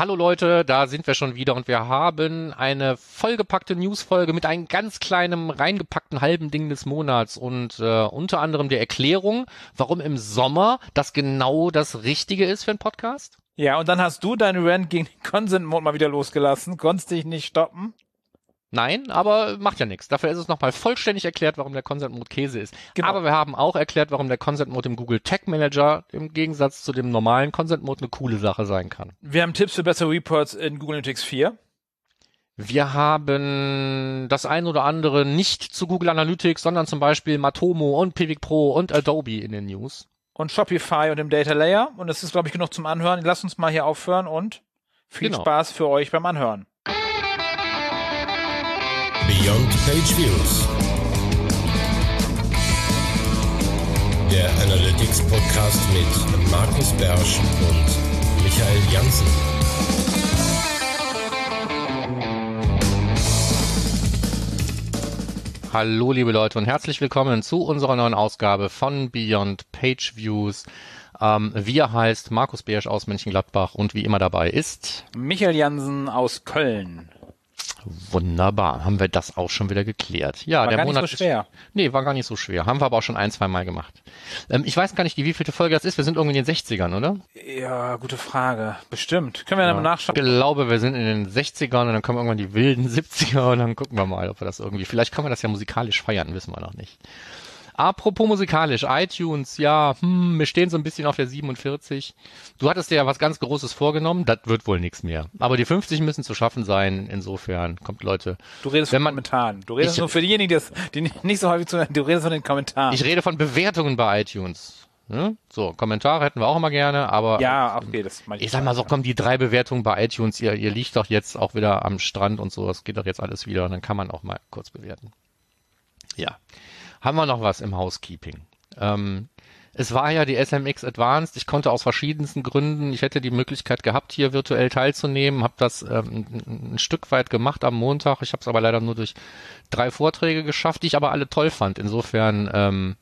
Hallo Leute, da sind wir schon wieder und wir haben eine vollgepackte Newsfolge mit einem ganz kleinen reingepackten halben Ding des Monats und äh, unter anderem der Erklärung, warum im Sommer das genau das Richtige ist für einen Podcast. Ja, und dann hast du deinen Rant gegen den Consent Mode mal wieder losgelassen, konntest dich nicht stoppen. Nein, aber macht ja nichts. Dafür ist es nochmal vollständig erklärt, warum der Consent Mode Käse ist. Genau. Aber wir haben auch erklärt, warum der Consent Mode im Google Tag Manager im Gegensatz zu dem normalen Consent Mode eine coole Sache sein kann. Wir haben Tipps für bessere Reports in Google Analytics 4. Wir haben das ein oder andere nicht zu Google Analytics, sondern zum Beispiel Matomo und Pivik Pro und Adobe in den News. Und Shopify und im Data Layer. Und das ist, glaube ich, genug zum Anhören. Lass uns mal hier aufhören und viel genau. Spaß für euch beim Anhören. Beyond Page Views. Der Analytics Podcast mit Markus Bersch und Michael Janssen. Hallo liebe Leute und herzlich willkommen zu unserer neuen Ausgabe von Beyond Page Views. Ähm, wir heißt Markus Bersch aus Mönchengladbach und wie immer dabei ist Michael Jansen aus Köln. Wunderbar, haben wir das auch schon wieder geklärt. Ja, war der gar Monat nicht so schwer. Ist, nee, war gar nicht so schwer. Haben wir aber auch schon ein, zwei Mal gemacht. Ähm, ich weiß gar nicht, wie vielte Folge das ist. Wir sind irgendwie in den 60ern, oder? Ja, gute Frage. Bestimmt. Können wir ja, dann mal nachschauen. Ich glaube, wir sind in den 60ern und dann kommen irgendwann die wilden 70er und dann gucken wir mal, ob wir das irgendwie, vielleicht können wir das ja musikalisch feiern, wissen wir noch nicht. Apropos musikalisch, iTunes, ja, hm, wir stehen so ein bisschen auf der 47. Du hattest dir ja was ganz Großes vorgenommen, das wird wohl nichts mehr. Aber die 50 müssen zu schaffen sein, insofern kommt Leute. Du redest wenn von Kommentaren. Du redest ich, nur für diejenigen, die, die nicht so häufig zu, du redest von den Kommentaren. Ich rede von Bewertungen bei iTunes. Ne? So, Kommentare hätten wir auch immer gerne, aber. Ja, okay, das ich. Ich sag mal so, kommen die drei Bewertungen bei iTunes, ihr, ihr liegt doch jetzt auch wieder am Strand und so, das geht doch jetzt alles wieder und dann kann man auch mal kurz bewerten. Ja haben wir noch was im Housekeeping. Ähm, es war ja die SMX Advanced. Ich konnte aus verschiedensten Gründen, ich hätte die Möglichkeit gehabt, hier virtuell teilzunehmen, habe das ähm, ein, Stück weit gemacht am Montag. Ich habe es aber leider nur durch drei Vorträge geschafft, die ich aber alle toll fand. Insofern ähm,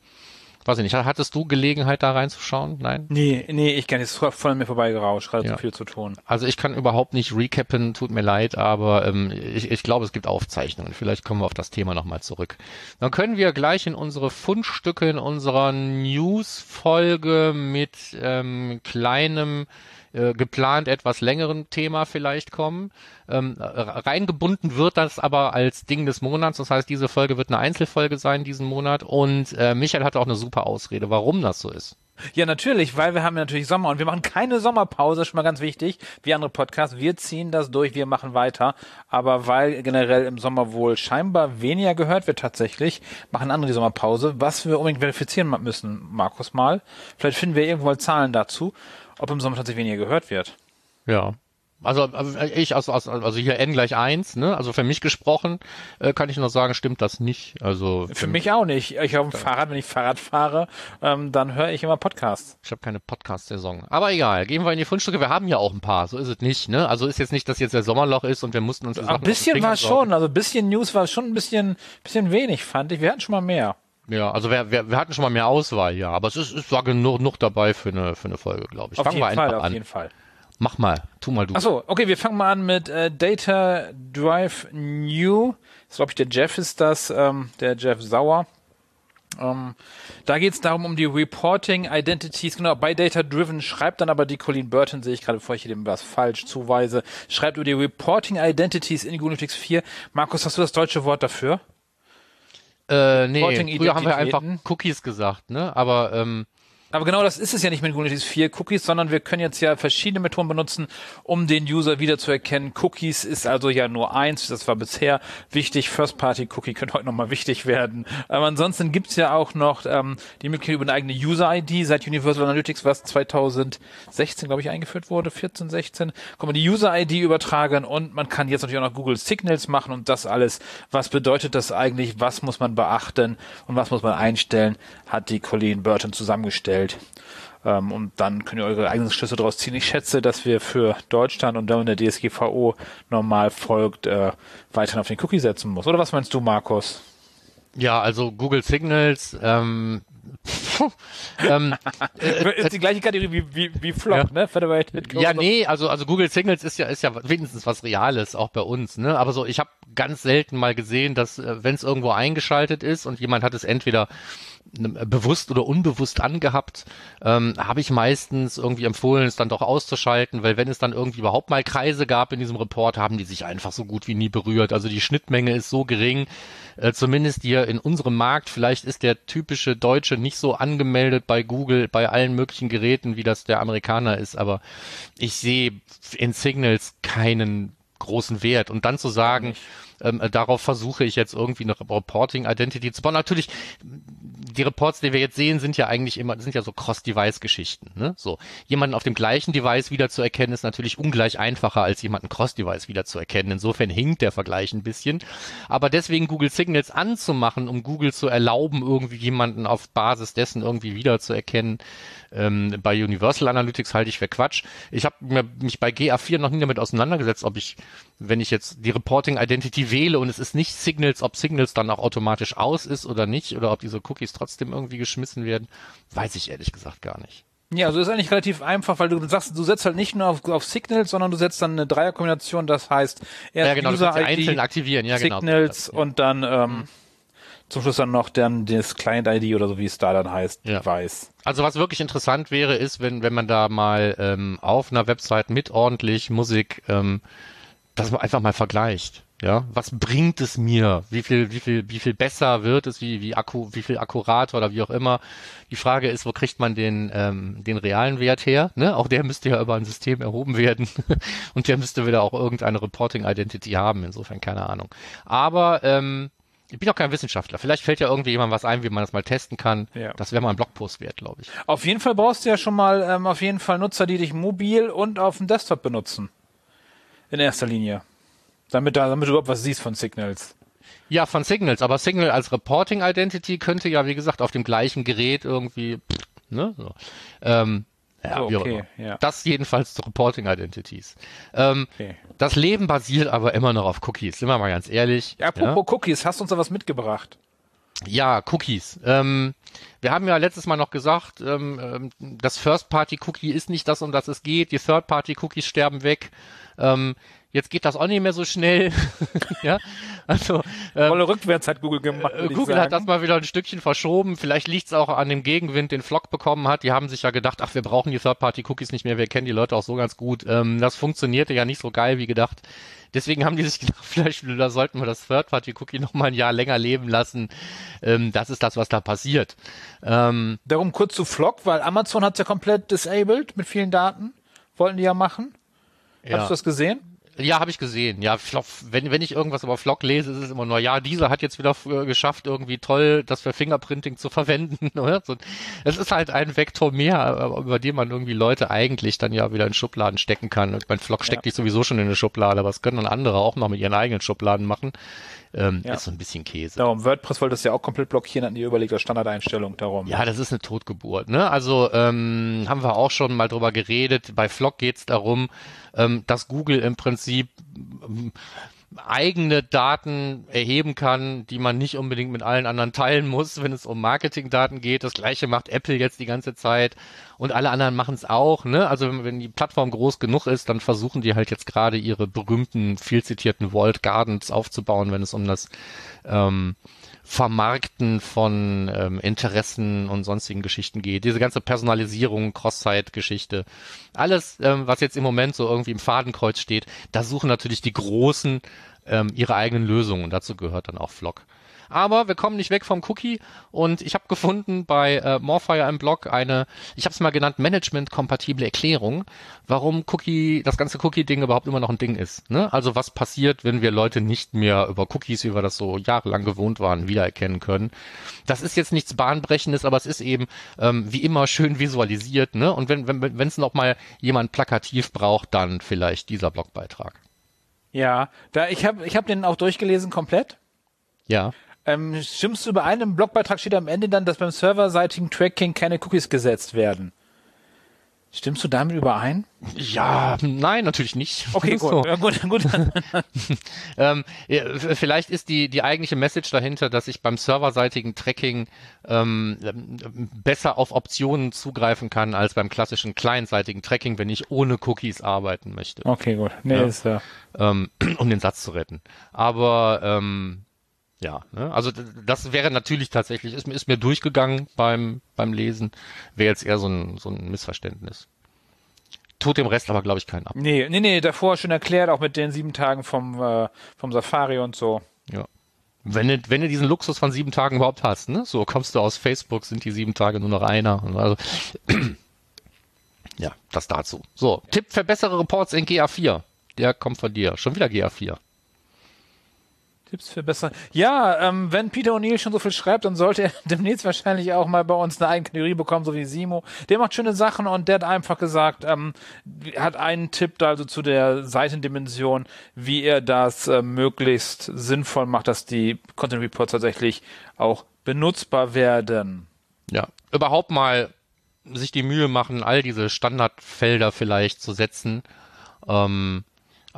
weiß ich nicht, hattest du Gelegenheit da reinzuschauen? Nein? Nee, nee, ich kann jetzt voll an mir vorbeigerauscht, gerade ja. so viel zu tun. Also ich kann überhaupt nicht recappen, tut mir leid, aber ähm, ich, ich glaube, es gibt Aufzeichnungen. Vielleicht kommen wir auf das Thema nochmal zurück. Dann können wir gleich in unsere Fundstücke, in unserer News-Folge mit ähm, kleinem äh, geplant etwas längeren Thema vielleicht kommen. Ähm, reingebunden wird das aber als Ding des Monats. Das heißt, diese Folge wird eine Einzelfolge sein diesen Monat. Und äh, Michael hatte auch eine super Ausrede, warum das so ist. Ja, natürlich, weil wir haben natürlich Sommer und wir machen keine Sommerpause, schon mal ganz wichtig, wie andere Podcasts. Wir ziehen das durch, wir machen weiter. Aber weil generell im Sommer wohl scheinbar weniger gehört wird tatsächlich, machen andere die Sommerpause. Was wir unbedingt verifizieren müssen, Markus mal. Vielleicht finden wir irgendwo Zahlen dazu ob im Sommer tatsächlich weniger gehört wird. Ja. Also, also ich, also, also hier n gleich eins, ne? Also für mich gesprochen äh, kann ich nur sagen, stimmt das nicht. Also für mich auch nicht. Ich auf dem Fahrrad, wenn ich Fahrrad fahre, ähm, dann höre ich immer Podcasts. Ich habe keine Podcast-Saison. Aber egal, gehen wir in die Fundstücke. Wir haben ja auch ein paar, so ist es nicht, ne? Also ist jetzt nicht, dass jetzt der Sommerloch ist und wir mussten uns. Ein bisschen war schon, also ein bisschen News war schon ein bisschen, bisschen wenig, fand ich. Wir hatten schon mal mehr. Ja, also wir, wir, wir hatten schon mal mehr Auswahl, ja, aber es ist, es war genug, genug dabei für eine, für eine Folge, glaube ich. Auf fangen jeden wir Fall, einfach auf an. jeden Fall. Mach mal, tu mal du. Achso, okay, wir fangen mal an mit äh, Data Drive New. Das glaube ich, der Jeff ist das, ähm, der Jeff Sauer. Ähm, da geht es darum, um die Reporting Identities, genau, bei Data Driven schreibt dann aber die Colleen Burton, sehe ich gerade, bevor ich hier dem was falsch zuweise, schreibt über die Reporting Identities in Google Analytics 4. Markus, hast du das deutsche Wort dafür? Äh, nee, früher haben wir einfach Cookies gesagt, ne? Aber ähm, aber genau das ist es ja nicht mit Kubernetes 4 Cookies, sondern wir können jetzt ja verschiedene Methoden benutzen, um den User wiederzuerkennen. Cookies ist also ja nur eins, das war bisher wichtig. First-Party-Cookie könnte heute nochmal wichtig werden. Aber ansonsten gibt's ja auch noch ähm, die Möglichkeit über eine eigene User-ID seit Universal Analytics, was 2016, glaube ich, eingeführt wurde, 14, 16, kann man die User-ID übertragen und man kann jetzt natürlich auch noch Google Signals machen und das alles. Was bedeutet das eigentlich? Was muss man beachten und was muss man einstellen? Hat die Colleen Burton zusammengestellt stellt. Ähm, und dann könnt ihr eure eigenen Schlüsse daraus ziehen. Ich schätze, dass wir für Deutschland und dann der DSGVO normal folgt, äh, weiterhin auf den Cookie setzen muss. Oder was meinst du, Markus? Ja, also Google Signals, ähm, ähm, äh, ist die gleiche Kategorie wie, wie, wie Flop, ja. ne? Federated Ja, nee, also, also Google Signals ist ja, ist ja wenigstens was Reales, auch bei uns, ne? Aber so, ich habe ganz selten mal gesehen, dass, äh, wenn es irgendwo eingeschaltet ist und jemand hat es entweder bewusst oder unbewusst angehabt, ähm, habe ich meistens irgendwie empfohlen, es dann doch auszuschalten, weil wenn es dann irgendwie überhaupt mal Kreise gab in diesem Report, haben die sich einfach so gut wie nie berührt. Also die Schnittmenge ist so gering, äh, zumindest hier in unserem Markt. Vielleicht ist der typische Deutsche nicht so angemeldet bei Google, bei allen möglichen Geräten, wie das der Amerikaner ist, aber ich sehe in Signals keinen großen Wert. Und dann zu sagen, ähm, darauf versuche ich jetzt irgendwie eine Reporting Identity zu bauen. Natürlich, die Reports, die wir jetzt sehen, sind ja eigentlich immer, sind ja so Cross-Device-Geschichten. Ne? So jemanden auf dem gleichen Device wiederzuerkennen, ist natürlich ungleich einfacher als jemanden Cross-Device wiederzuerkennen. Insofern hinkt der Vergleich ein bisschen. Aber deswegen Google Signals anzumachen, um Google zu erlauben, irgendwie jemanden auf Basis dessen irgendwie wiederzuerkennen, ähm, bei Universal Analytics halte ich für Quatsch. Ich habe mich bei GA4 noch nie damit auseinandergesetzt, ob ich, wenn ich jetzt die Reporting Identity wähle und es ist nicht Signals, ob Signals dann auch automatisch aus ist oder nicht, oder ob diese Cookies trotzdem irgendwie geschmissen werden, weiß ich ehrlich gesagt gar nicht. Ja, also ist eigentlich relativ einfach, weil du sagst, du setzt halt nicht nur auf, auf Signals, sondern du setzt dann eine Dreierkombination, das heißt erst ja, genau, User ID, einzeln aktivieren, ja, genau. Signals genau. und dann ähm, mhm zum Schluss dann noch dann das Client-ID oder so, wie es da dann heißt, ja. weiß. Also was wirklich interessant wäre, ist, wenn, wenn man da mal ähm, auf einer Website mit ordentlich Musik ähm, das einfach mal vergleicht. Ja, was bringt es mir? Wie viel, wie viel, wie viel besser wird es? Wie, wie akku, wie viel akkurater oder wie auch immer? Die Frage ist, wo kriegt man den, ähm, den realen Wert her? Ne? Auch der müsste ja über ein System erhoben werden und der müsste wieder auch irgendeine Reporting Identity haben. Insofern keine Ahnung. Aber ähm, ich bin auch kein Wissenschaftler. Vielleicht fällt ja irgendwie jemand was ein, wie man das mal testen kann. Ja. Das wäre mal ein Blogpost wert, glaube ich. Auf jeden Fall brauchst du ja schon mal ähm, auf jeden Fall Nutzer, die dich mobil und auf dem Desktop benutzen. In erster Linie. Damit, da, damit du überhaupt was siehst von Signals. Ja, von Signals. Aber Signal als Reporting Identity könnte ja, wie gesagt, auf dem gleichen Gerät irgendwie, ne, so. Ähm, ja, so, okay, ja. Das jedenfalls zu Reporting Identities. Ähm, okay. Das Leben basiert aber immer noch auf Cookies, sind wir mal ganz ehrlich. Ja, apropos ja? Cookies, hast du uns da was mitgebracht? Ja, Cookies. Ähm, wir haben ja letztes Mal noch gesagt, ähm, ähm das First-Party-Cookie ist nicht das, um das es geht. Die Third-Party-Cookies sterben weg. Ähm, Jetzt geht das auch nicht mehr so schnell. ja, also ähm, Rolle rückwärts hat Google gemacht. Äh, Google hat das mal wieder ein Stückchen verschoben. Vielleicht liegt es auch an dem Gegenwind, den Flock bekommen hat. Die haben sich ja gedacht, ach, wir brauchen die Third-Party-Cookies nicht mehr. Wir kennen die Leute auch so ganz gut. Ähm, das funktionierte ja nicht so geil wie gedacht. Deswegen haben die sich gedacht, vielleicht da sollten wir das Third-Party-Cookie noch mal ein Jahr länger leben lassen. Ähm, das ist das, was da passiert. Ähm, Darum kurz zu Flock, weil Amazon hat es ja komplett disabled mit vielen Daten. Wollten die ja machen. Ja. Hast du das gesehen? Ja, habe ich gesehen. Ja, Flock, wenn, wenn ich irgendwas über Flock lese, ist es immer nur, ja, dieser hat jetzt wieder geschafft, irgendwie toll das für Fingerprinting zu verwenden. Oder? So, es ist halt ein Vektor mehr, über den man irgendwie Leute eigentlich dann ja wieder in Schubladen stecken kann. Und mein Flock steckt ja. dich sowieso schon in eine Schublade, aber das können dann andere auch noch mit ihren eigenen Schubladen machen. Ähm, ja. Ist so ein bisschen Käse. Darum, WordPress wollte das ja auch komplett blockieren, hatten die überlegt, als Standardeinstellung darum. Ja, das ist eine Totgeburt. Ne? Also ähm, haben wir auch schon mal drüber geredet. Bei Flock geht es darum, ähm, dass Google im Prinzip ähm, eigene Daten erheben kann, die man nicht unbedingt mit allen anderen teilen muss, wenn es um Marketingdaten geht. Das gleiche macht Apple jetzt die ganze Zeit und alle anderen machen es auch. Ne? Also wenn, wenn, die Plattform groß genug ist, dann versuchen die halt jetzt gerade ihre berühmten, viel zitierten Walled Gardens aufzubauen, wenn es um das ähm, Vermarkten von ähm, Interessen und sonstigen Geschichten geht. Diese ganze Personalisierung, Cross-Site-Geschichte, alles, ähm, was jetzt im Moment so irgendwie im Fadenkreuz steht, da suchen natürlich die Großen ähm, ihre eigenen Lösungen und dazu gehört dann auch Flock. Aber wir kommen nicht weg vom Cookie und ich habe gefunden bei äh, Morfire im Blog eine, ich habe es mal genannt, Management-kompatible Erklärung, warum Cookie, das ganze Cookie-Ding überhaupt immer noch ein Ding ist. Ne? Also was passiert, wenn wir Leute nicht mehr über Cookies, wie wir das so jahrelang gewohnt waren, wiedererkennen können. Das ist jetzt nichts Bahnbrechendes, aber es ist eben ähm, wie immer schön visualisiert. Ne? Und wenn wenn wenn es noch mal jemand plakativ braucht, dann vielleicht dieser Blogbeitrag. Ja, da ich habe ich hab den auch durchgelesen komplett. Ja. Ähm, stimmst du überein? Im Blogbeitrag steht am Ende dann, dass beim serverseitigen Tracking keine Cookies gesetzt werden. Stimmst du damit überein? Ja, nein, natürlich nicht. Okay, gut. So. Ja, gut, gut. Ähm, ja, vielleicht ist die, die eigentliche Message dahinter, dass ich beim serverseitigen Tracking ähm, besser auf Optionen zugreifen kann als beim klassischen clientseitigen Tracking, wenn ich ohne Cookies arbeiten möchte, Okay, gut. Nee, Ja. ist ja. ähm, um den Satz zu retten. Aber ähm, ja, ne? also das wäre natürlich tatsächlich, ist, mir- ist mir durchgegangen beim, beim Lesen, wäre jetzt eher so ein, so ein Missverständnis. Tut dem Rest aber, glaube ich, keinen ab. Nee, nee, nee, davor schon erklärt, auch mit den sieben Tagen vom, äh, vom Safari und so. Ja. Wenn du, wenn du diesen Luxus von sieben Tagen überhaupt hast, ne? So kommst du aus Facebook, sind die sieben Tage nur noch einer. Also, ja, das dazu. So, Tipp für bessere Reports in GA4. Der kommt von dir. Schon wieder GA4. Tipps für besser. Ja, ähm, wenn Peter O'Neill schon so viel schreibt, dann sollte er demnächst wahrscheinlich auch mal bei uns eine eigene Kategorie bekommen, so wie Simo. Der macht schöne Sachen und der hat einfach gesagt, ähm, hat einen Tipp da also zu der Seitendimension, wie er das äh, möglichst sinnvoll macht, dass die Content Reports tatsächlich auch benutzbar werden. Ja. Überhaupt mal sich die Mühe machen, all diese Standardfelder vielleicht zu setzen. Ähm,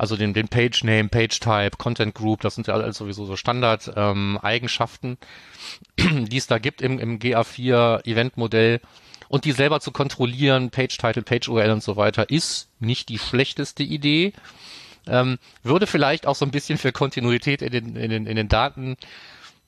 also den, den Page Name, Page Type, Content Group, das sind ja alles sowieso so Standard ähm, die es da gibt im, im GA4 Event-Modell. Und die selber zu kontrollieren, Page Title, Page URL und so weiter, ist nicht die schlechteste Idee. Ähm, würde vielleicht auch so ein bisschen für Kontinuität in den, in den, in den Daten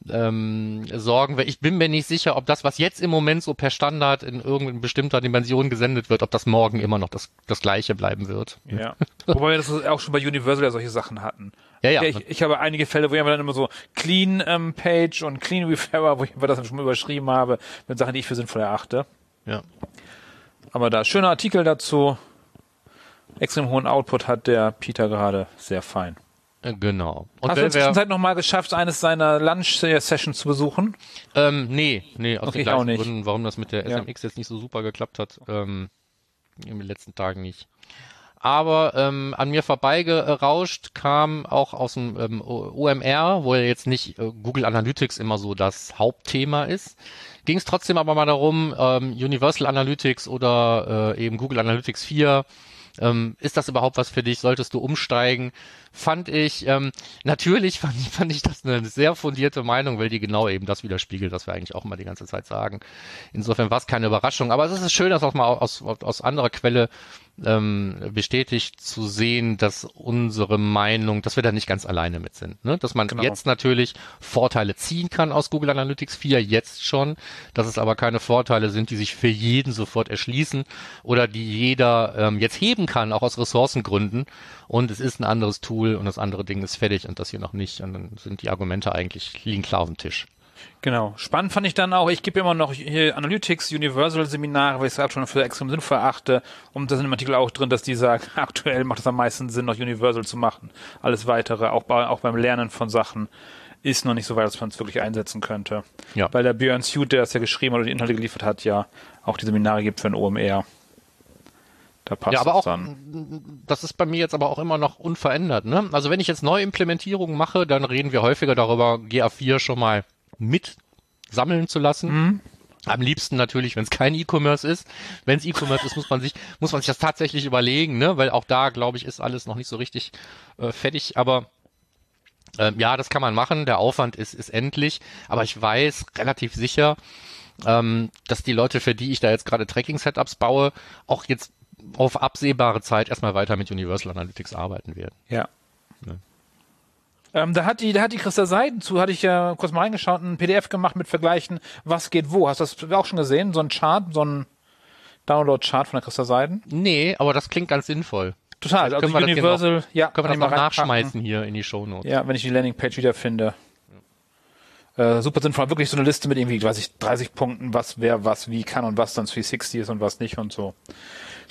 ähm, sorgen, weil ich bin mir nicht sicher, ob das, was jetzt im Moment so per Standard in irgendeiner bestimmter Dimension gesendet wird, ob das morgen immer noch das, das gleiche bleiben wird. Ja. Wobei wir das auch schon bei Universal ja solche Sachen hatten. Ja, ja. ich, ich habe einige Fälle, wo ich dann immer so Clean ähm, Page und Clean Referrer, wo ich aber das dann schon mal überschrieben habe, mit Sachen, die ich für sinnvoll erachte. Ja. Aber da schöner Artikel dazu. Extrem hohen Output hat der Peter gerade sehr fein. Genau. Und Hast du in der Zwischenzeit noch mal geschafft, eines seiner Lunch-Sessions zu besuchen? ähm, nee, nee, aus Okay, den gleichen. Gründen, warum das mit der Ja. SMX jetzt nicht so super geklappt hat, ähm, in den letzten Tagen nicht. Aber ähm, an mir vorbeigerauscht kam auch aus dem ähm, OMR, wo ja jetzt nicht äh, Google Analytics immer so das Hauptthema ist, ging es trotzdem aber mal darum, ähm, Universal Analytics oder äh, eben Google Analytics 4 ähm, ist das überhaupt was für dich? Solltest du umsteigen? Fand ich, ähm, natürlich fand ich, fand ich das eine sehr fundierte Meinung, weil die genau eben das widerspiegelt, was wir eigentlich auch immer die ganze Zeit sagen. Insofern war es keine Überraschung. Aber es ist schön, das auch mal aus, aus anderer Quelle ähm, bestätigt zu sehen, dass unsere Meinung, dass wir da nicht ganz alleine mit sind. Ne? Dass man Genau. jetzt natürlich Vorteile ziehen kann aus Google Analytics 4, jetzt schon, dass es aber keine Vorteile sind, die sich für jeden sofort erschließen oder die jeder ähm, jetzt heben kann, auch aus Ressourcengründen. Und es ist ein anderes Tool und das andere Ding ist fertig und das hier noch nicht. Und dann sind die Argumente eigentlich liegen klar auf dem Tisch. Genau. Spannend fand ich dann auch, ich gebe immer noch hier Analytics Universal Seminare, weil ich es gerade schon für extrem sinnvoll erachte. Und da sind im Artikel auch drin, dass die sagen, aktuell macht es am meisten Sinn, noch Universal zu machen. Alles weitere, auch, bei, auch beim Lernen von Sachen, ist noch nicht so weit, dass man es wirklich einsetzen könnte. Ja. Weil der Björn Suit, der das ja geschrieben oder die Inhalte geliefert hat, ja auch die Seminare gibt für ein OMR. Da passt Ja, aber auch, dann. das ist bei mir jetzt aber auch immer noch unverändert. Ne? Also wenn ich jetzt neue Implementierungen mache, dann reden wir häufiger darüber, GA4 schon mal mit sammeln zu lassen. Am liebsten natürlich, wenn es kein E-Commerce ist. Wenn es E-Commerce ist, muss man sich muss man sich das tatsächlich überlegen, ne? weil auch da glaube ich ist alles noch nicht so richtig äh, fertig. Aber ähm, ja, das kann man machen. Der Aufwand ist ist endlich. Aber ich weiß relativ sicher, ähm, dass die Leute, für die ich da jetzt gerade Tracking-Setups baue, auch jetzt auf absehbare Zeit erstmal weiter mit Universal Analytics arbeiten werden. Ja. Ähm, da hat die, da hat die Christa Seiden zu, hatte ich ja kurz mal reingeschaut, ein PDF gemacht mit Vergleichen, was geht wo. Hast du das auch schon gesehen? So ein Chart, so ein Download-Chart von der Christa Seiden? Nee, aber das klingt ganz sinnvoll. Total. Vielleicht Also können wir das Universal, ja, Können wir das noch nachschmeißen hier in die Shownotes? Ja, wenn ich die Landingpage wiederfinde. Äh, super sinnvoll. Wirklich so eine Liste mit irgendwie, weiß ich, 30 Punkten, was wer was wie kann und was dann 360 ist und was nicht und so.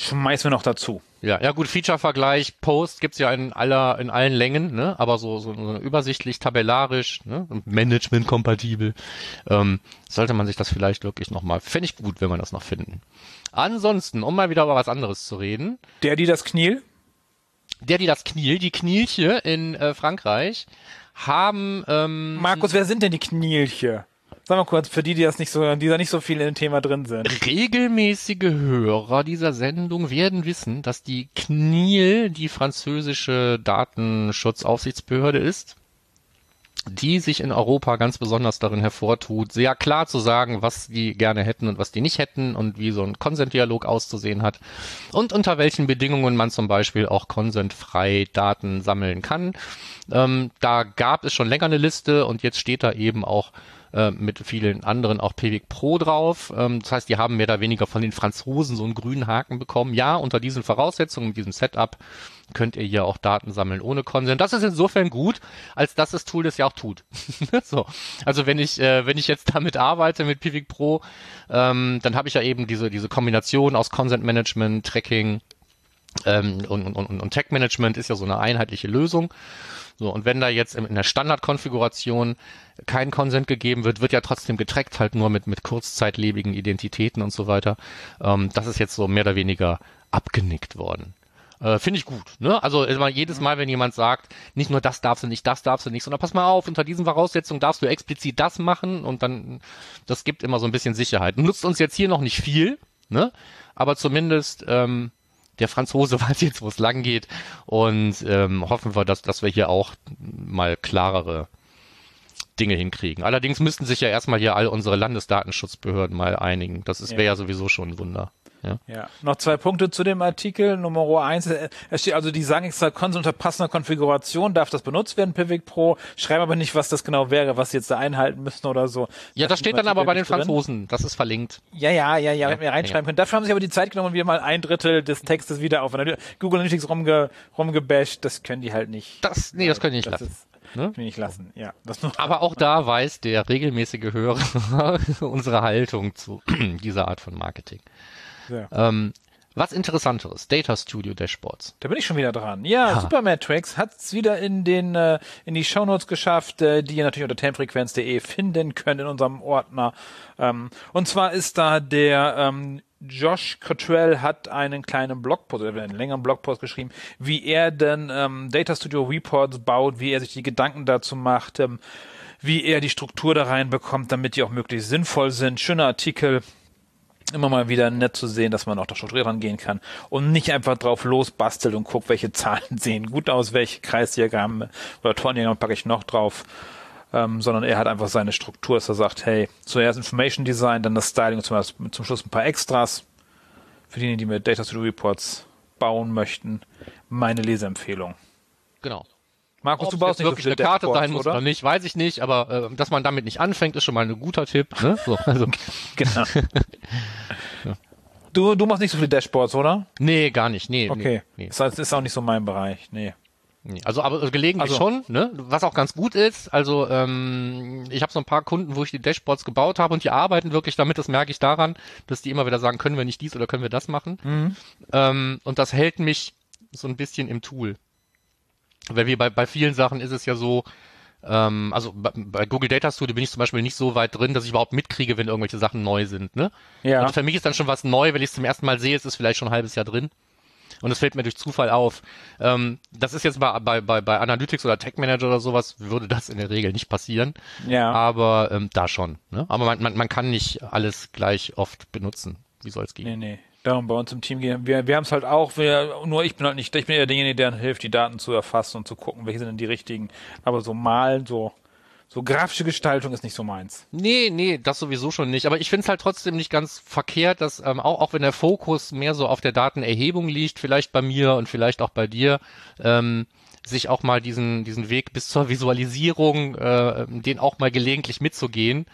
Schmeißen wir noch dazu. Ja, ja gut, Feature-Vergleich, Post gibt's ja in aller, in allen Längen, ne? aber so, so, so übersichtlich, tabellarisch, ne? Management-kompatibel, ähm, sollte man sich das vielleicht wirklich nochmal, fände ich gut, wenn wir das noch finden. Ansonsten, um mal wieder über was anderes zu reden, Der, die das Kniel. der, die das Kniel, die Knielche in äh, Frankreich, haben, ähm, Markus, wer sind denn die Knielche? Sag mal kurz, für die, die das nicht so, die da nicht so viel in dem Thema drin sind. Regelmäßige Hörer dieser Sendung werden wissen, dass die CNIL die französische Datenschutzaufsichtsbehörde ist, die sich in Europa ganz besonders darin hervortut, sehr klar zu sagen, was die gerne hätten und was die nicht hätten und wie so ein Consent-Dialog auszusehen hat und unter welchen Bedingungen man zum Beispiel auch consentfrei Daten sammeln kann. Ähm, da gab es schon länger eine Liste und jetzt steht da eben auch äh, mit vielen anderen auch PWIC Pro drauf. Ähm, das heißt, die haben mehr oder weniger von den Franzosen so einen grünen Haken bekommen. Ja, unter diesen Voraussetzungen, mit diesem Setup könnt ihr hier auch Daten sammeln ohne Consent. Das ist insofern gut, als dass das Tool das ja auch tut. so. Also wenn ich, äh, wenn ich jetzt damit arbeite mit Pivik Pro, ähm, dann habe ich ja eben diese, diese Kombination aus Consent Management, Tracking und, und, und, und Tag Management ist ja so eine einheitliche Lösung. So, und wenn da jetzt in der Standardkonfiguration kein Consent gegeben wird, wird ja trotzdem getrackt, halt nur mit, mit kurzzeitlebigen Identitäten und so weiter. Ähm, das ist jetzt so mehr oder weniger abgenickt worden. Äh, Finde ich gut. Ne? Also jedes Mal, wenn jemand sagt, nicht nur das darfst du nicht, das darfst du nicht, sondern pass mal auf, unter diesen Voraussetzungen darfst du explizit das machen und dann, das gibt immer so ein bisschen Sicherheit. Nutzt uns jetzt hier noch nicht viel, ne? aber zumindest ähm, der Franzose weiß jetzt, wo es lang geht und ähm, hoffen wir, dass, dass wir hier auch mal klarere Dinge hinkriegen. Allerdings müssten sich ja erstmal hier all unsere Landesdatenschutzbehörden mal einigen. Das wäre ja. ja sowieso schon ein Wunder. Ja. ja. Noch zwei Punkte zu dem Artikel. Nummer eins, äh, es steht also, die sagen extra, Konsole unter passender Konfiguration darf das benutzt werden, Pivik Pro, schreiben aber nicht, was das genau wäre, was sie jetzt da einhalten müssen oder so. Ja, das, das steht dann aber bei den Franzosen, das ist verlinkt. Ja, ja, ja, ja, ja wir reinschreiben ja. können. Dafür haben sie aber die Zeit genommen, wieder mal ein Drittel des Textes wieder auf Google Analytics rumge, rumgebasht, das können die halt nicht. Das, nee, das können die nicht das lassen. Ist, Ne? Ich lassen, ja. Aber auch da weiß der regelmäßige Hörer unsere Haltung zu dieser Art von Marketing. Ja. Ähm, was interessanteres, Data Studio Dashboards. Da bin ich schon wieder dran. Ja, ha. Supermatrix hat es wieder in den äh, in die Shownotes geschafft, äh, die ihr natürlich unter temfrequenz.de finden könnt in unserem Ordner. Ähm, und zwar ist da der ähm, Josh Cottrell hat einen kleinen Blogpost oder einen längeren Blogpost geschrieben, wie er denn ähm, Data Studio Reports baut, wie er sich die Gedanken dazu macht, ähm, wie er die Struktur da reinbekommt, damit die auch möglichst sinnvoll sind. Schöner Artikel immer mal wieder nett zu sehen, dass man auch da strukturiert rangehen kann und nicht einfach drauf losbastelt und guckt, welche Zahlen sehen gut aus, welche Kreisdiagramme oder Torndiagramme packe ich noch drauf, ähm, sondern er hat einfach seine Struktur, dass er sagt, hey, zuerst Information Design, dann das Styling und zum, zum Schluss ein paar Extras für diejenigen, die mit Data Studio Reports bauen möchten, meine Leseempfehlung. Genau. Markus, du baust nicht wirklich so eine Karte sein muss oder? oder nicht, weiß ich nicht, aber äh, dass man damit nicht anfängt, ist schon mal ein guter Tipp. Ne? So, also. genau. ja. Du, du machst nicht so viele Dashboards, oder? Nee, gar nicht. Nee, okay. Nee, nee. Das ist auch nicht so mein Bereich. Nee. Also aber gelegentlich also. schon, ne? Was auch ganz gut ist. Also ähm, ich habe so ein paar Kunden, wo ich die Dashboards gebaut habe und die arbeiten wirklich damit. Das merke ich daran, dass die immer wieder sagen, können wir nicht dies oder können wir das machen. Mhm. Ähm, und das hält mich so ein bisschen im Tool. Weil wie bei, bei vielen Sachen ist es ja so, ähm, also bei, bei Google Data Studio bin ich zum Beispiel nicht so weit drin, dass ich überhaupt mitkriege, wenn irgendwelche Sachen neu sind. Ne? Ja. Also für mich ist dann schon was neu, wenn ich es zum ersten Mal sehe, ist es vielleicht schon ein halbes Jahr drin. Und es fällt mir durch Zufall auf. Ähm, das ist jetzt bei, bei, bei, bei Analytics oder Tech Manager oder sowas, würde das in der Regel nicht passieren. Ja. Aber ähm, da schon. Ne? Aber man, man, man kann nicht alles gleich oft benutzen. Wie soll es gehen? Nee, nee. Darum bei uns im Team gehen. Wir, wir haben es halt auch, wir, nur ich bin halt nicht, ich bin eher derjenige, der hilft, die Daten zu erfassen und zu gucken, welche sind denn die richtigen. Aber so malen, so, so grafische Gestaltung ist nicht so meins. Nee, nee, das sowieso schon nicht. Aber ich finde es halt trotzdem nicht ganz verkehrt, dass ähm, auch, auch wenn der Fokus mehr so auf der Datenerhebung liegt, vielleicht bei mir und vielleicht auch bei dir, ähm, sich auch mal diesen, diesen Weg bis zur Visualisierung, äh, den auch mal gelegentlich mitzugehen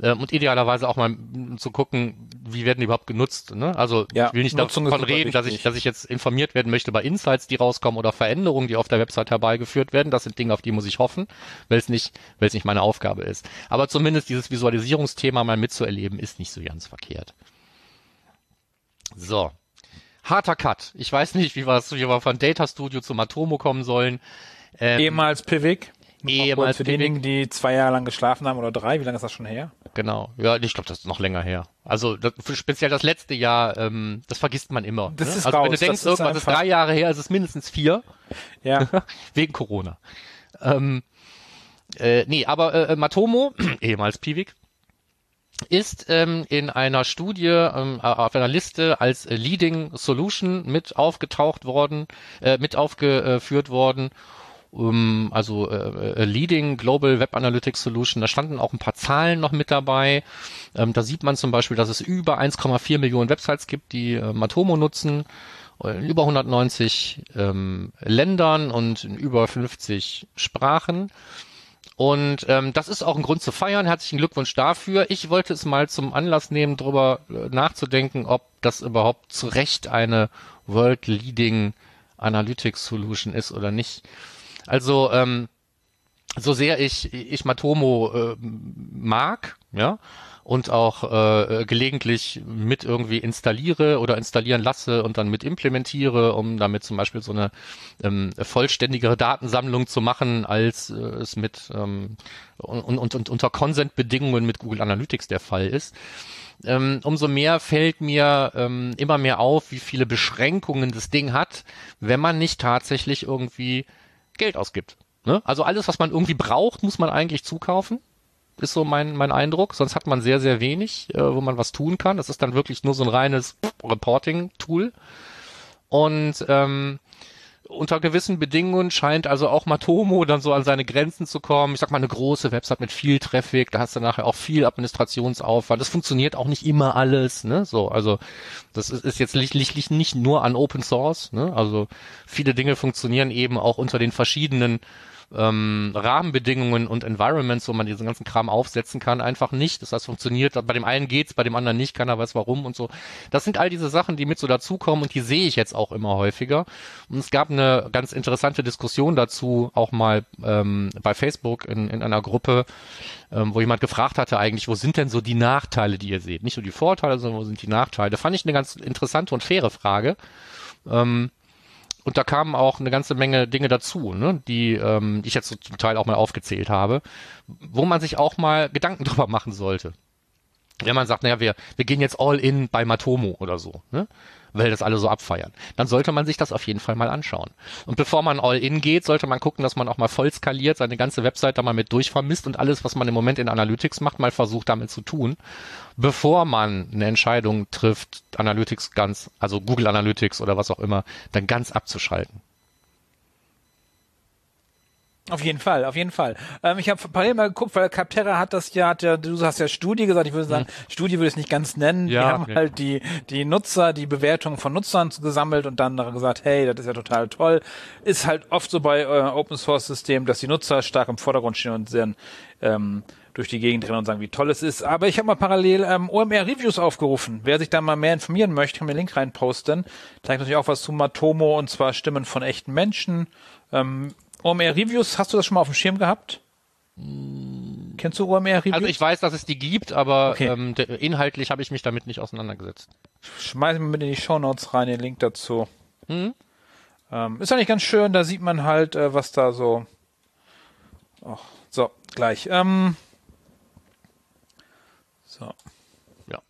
ähm, und idealerweise auch mal zu gucken, wie werden die überhaupt genutzt. Ne? Also ja, ich will nicht davon reden, dass ich, dass ich jetzt informiert werden möchte bei Insights, die rauskommen oder Veränderungen, die auf der Website herbeigeführt werden. Das sind Dinge, auf die muss ich hoffen, weil es nicht, weil es nicht meine Aufgabe ist. Aber zumindest dieses Visualisierungsthema mal mitzuerleben, ist nicht so ganz verkehrt. So. Harter Cut. Ich weiß nicht, wie wir, wie wir von Data Studio zu Matomo kommen sollen. Ähm, Ehemals Pivik. Ehemals für diejenigen, die zwei Jahre lang geschlafen haben oder drei, wie lange ist das schon her? Genau, ja, ich glaube, das ist noch länger her. Also das, speziell das letzte Jahr, ähm, das vergisst man immer. Das ne? ist also raus. wenn du denkst, das irgendwas ist, ist drei Jahre her, ist es mindestens vier. Ja. Wegen Corona. Ähm, äh, nee, aber äh, Matomo, ehemals Piwik, ist ähm, in einer Studie ähm, auf einer Liste als Leading Solution mit aufgetaucht worden, äh, mit aufgeführt worden. Um, also äh, Leading Global Web Analytics Solution, da standen auch ein paar Zahlen noch mit dabei. Ähm, da sieht man zum Beispiel, dass es über 1,4 Millionen Websites gibt, die äh, Matomo nutzen, in über 190 ähm, Ländern und in über 50 Sprachen. Und ähm, das ist auch ein Grund zu feiern. Herzlichen Glückwunsch dafür. Ich wollte es mal zum Anlass nehmen, darüber äh, nachzudenken, ob das überhaupt zu Recht eine World Leading Analytics Solution ist oder nicht. Also ähm, so sehr ich ich Matomo äh, mag, ja, und auch äh, gelegentlich mit irgendwie installiere oder installieren lasse und dann mit implementiere, um damit zum Beispiel so eine ähm, vollständigere Datensammlung zu machen, als äh, es mit ähm, und, und, und unter Consent-Bedingungen mit Google Analytics der Fall ist. Ähm, umso mehr fällt mir ähm, immer mehr auf, wie viele Beschränkungen das Ding hat, wenn man nicht tatsächlich irgendwie Geld ausgibt. Ne? Also alles, was man irgendwie braucht, muss man eigentlich zukaufen ist so mein, mein Eindruck. Sonst hat man sehr, sehr wenig, äh, wo man was tun kann. Das ist dann wirklich nur so ein reines Reporting-Tool. Und ähm, unter gewissen Bedingungen scheint also auch Matomo dann so an seine Grenzen zu kommen. Ich sag mal, eine große Website mit viel Traffic, da hast du nachher auch viel Administrationsaufwand. Das funktioniert auch nicht immer alles, ne? So, also das ist, ist jetzt lichtlich nicht nur an Open Source, ne? Also viele Dinge funktionieren eben auch unter den verschiedenen ähm, Rahmenbedingungen und Environments, wo man diesen ganzen Kram aufsetzen kann, einfach nicht. Das heißt, funktioniert, bei dem einen geht's, bei dem anderen nicht, keiner weiß warum und so. Das sind all diese Sachen, die mit so dazukommen und die sehe ich jetzt auch immer häufiger. Und es gab eine ganz interessante Diskussion dazu, auch mal ähm, bei Facebook in, in einer Gruppe, ähm, wo jemand gefragt hatte eigentlich, wo sind denn so die Nachteile, die ihr seht? Nicht nur die Vorteile, sondern wo sind die Nachteile? Fand ich eine ganz interessante und faire Frage. Ähm, und da kamen auch eine ganze Menge Dinge dazu, ne, die ähm, ich jetzt zum Teil auch mal aufgezählt habe, wo man sich auch mal Gedanken drüber machen sollte. Wenn man sagt, naja, wir, wir gehen jetzt all in bei Matomo oder so, ne? weil das alle so abfeiern. Dann sollte man sich das auf jeden Fall mal anschauen. Und bevor man all in geht, sollte man gucken, dass man auch mal voll skaliert, seine ganze Website da mal mit durchvermisst und alles, was man im Moment in Analytics macht, mal versucht damit zu tun, bevor man eine Entscheidung trifft, Analytics ganz, also Google Analytics oder was auch immer, dann ganz abzuschalten. Auf jeden Fall, auf jeden Fall. Ähm, ich habe parallel mal geguckt, weil Capterra hat das ja, hat ja, du hast ja Studie gesagt, ich würde sagen, mhm. Studie würde ich es nicht ganz nennen. Ja, die haben okay. halt die, die Nutzer, die Bewertungen von Nutzern gesammelt und dann gesagt, hey, das ist ja total toll. Ist halt oft so bei äh, Open Source Systemen, dass die Nutzer stark im Vordergrund stehen und sehr ähm, durch die Gegend rennen und sagen, wie toll es ist. Aber ich habe mal parallel ähm, OMR Reviews aufgerufen. Wer sich da mal mehr informieren möchte, kann mir den Link reinposten. Zeigt natürlich auch was zu Matomo und zwar Stimmen von echten Menschen. Ähm, OMR Reviews, hast du das schon mal auf dem Schirm gehabt? Kennst du OMR Reviews? Also ich weiß, dass es die gibt, aber okay. ähm, inhaltlich habe ich mich damit nicht auseinandergesetzt. Schmeiß mir mit in die Show Notes rein den Link dazu. Mhm. Ähm, ist eigentlich ganz schön, da sieht man halt, äh, was da so. Oh, so, gleich. Ähm, so. Ja.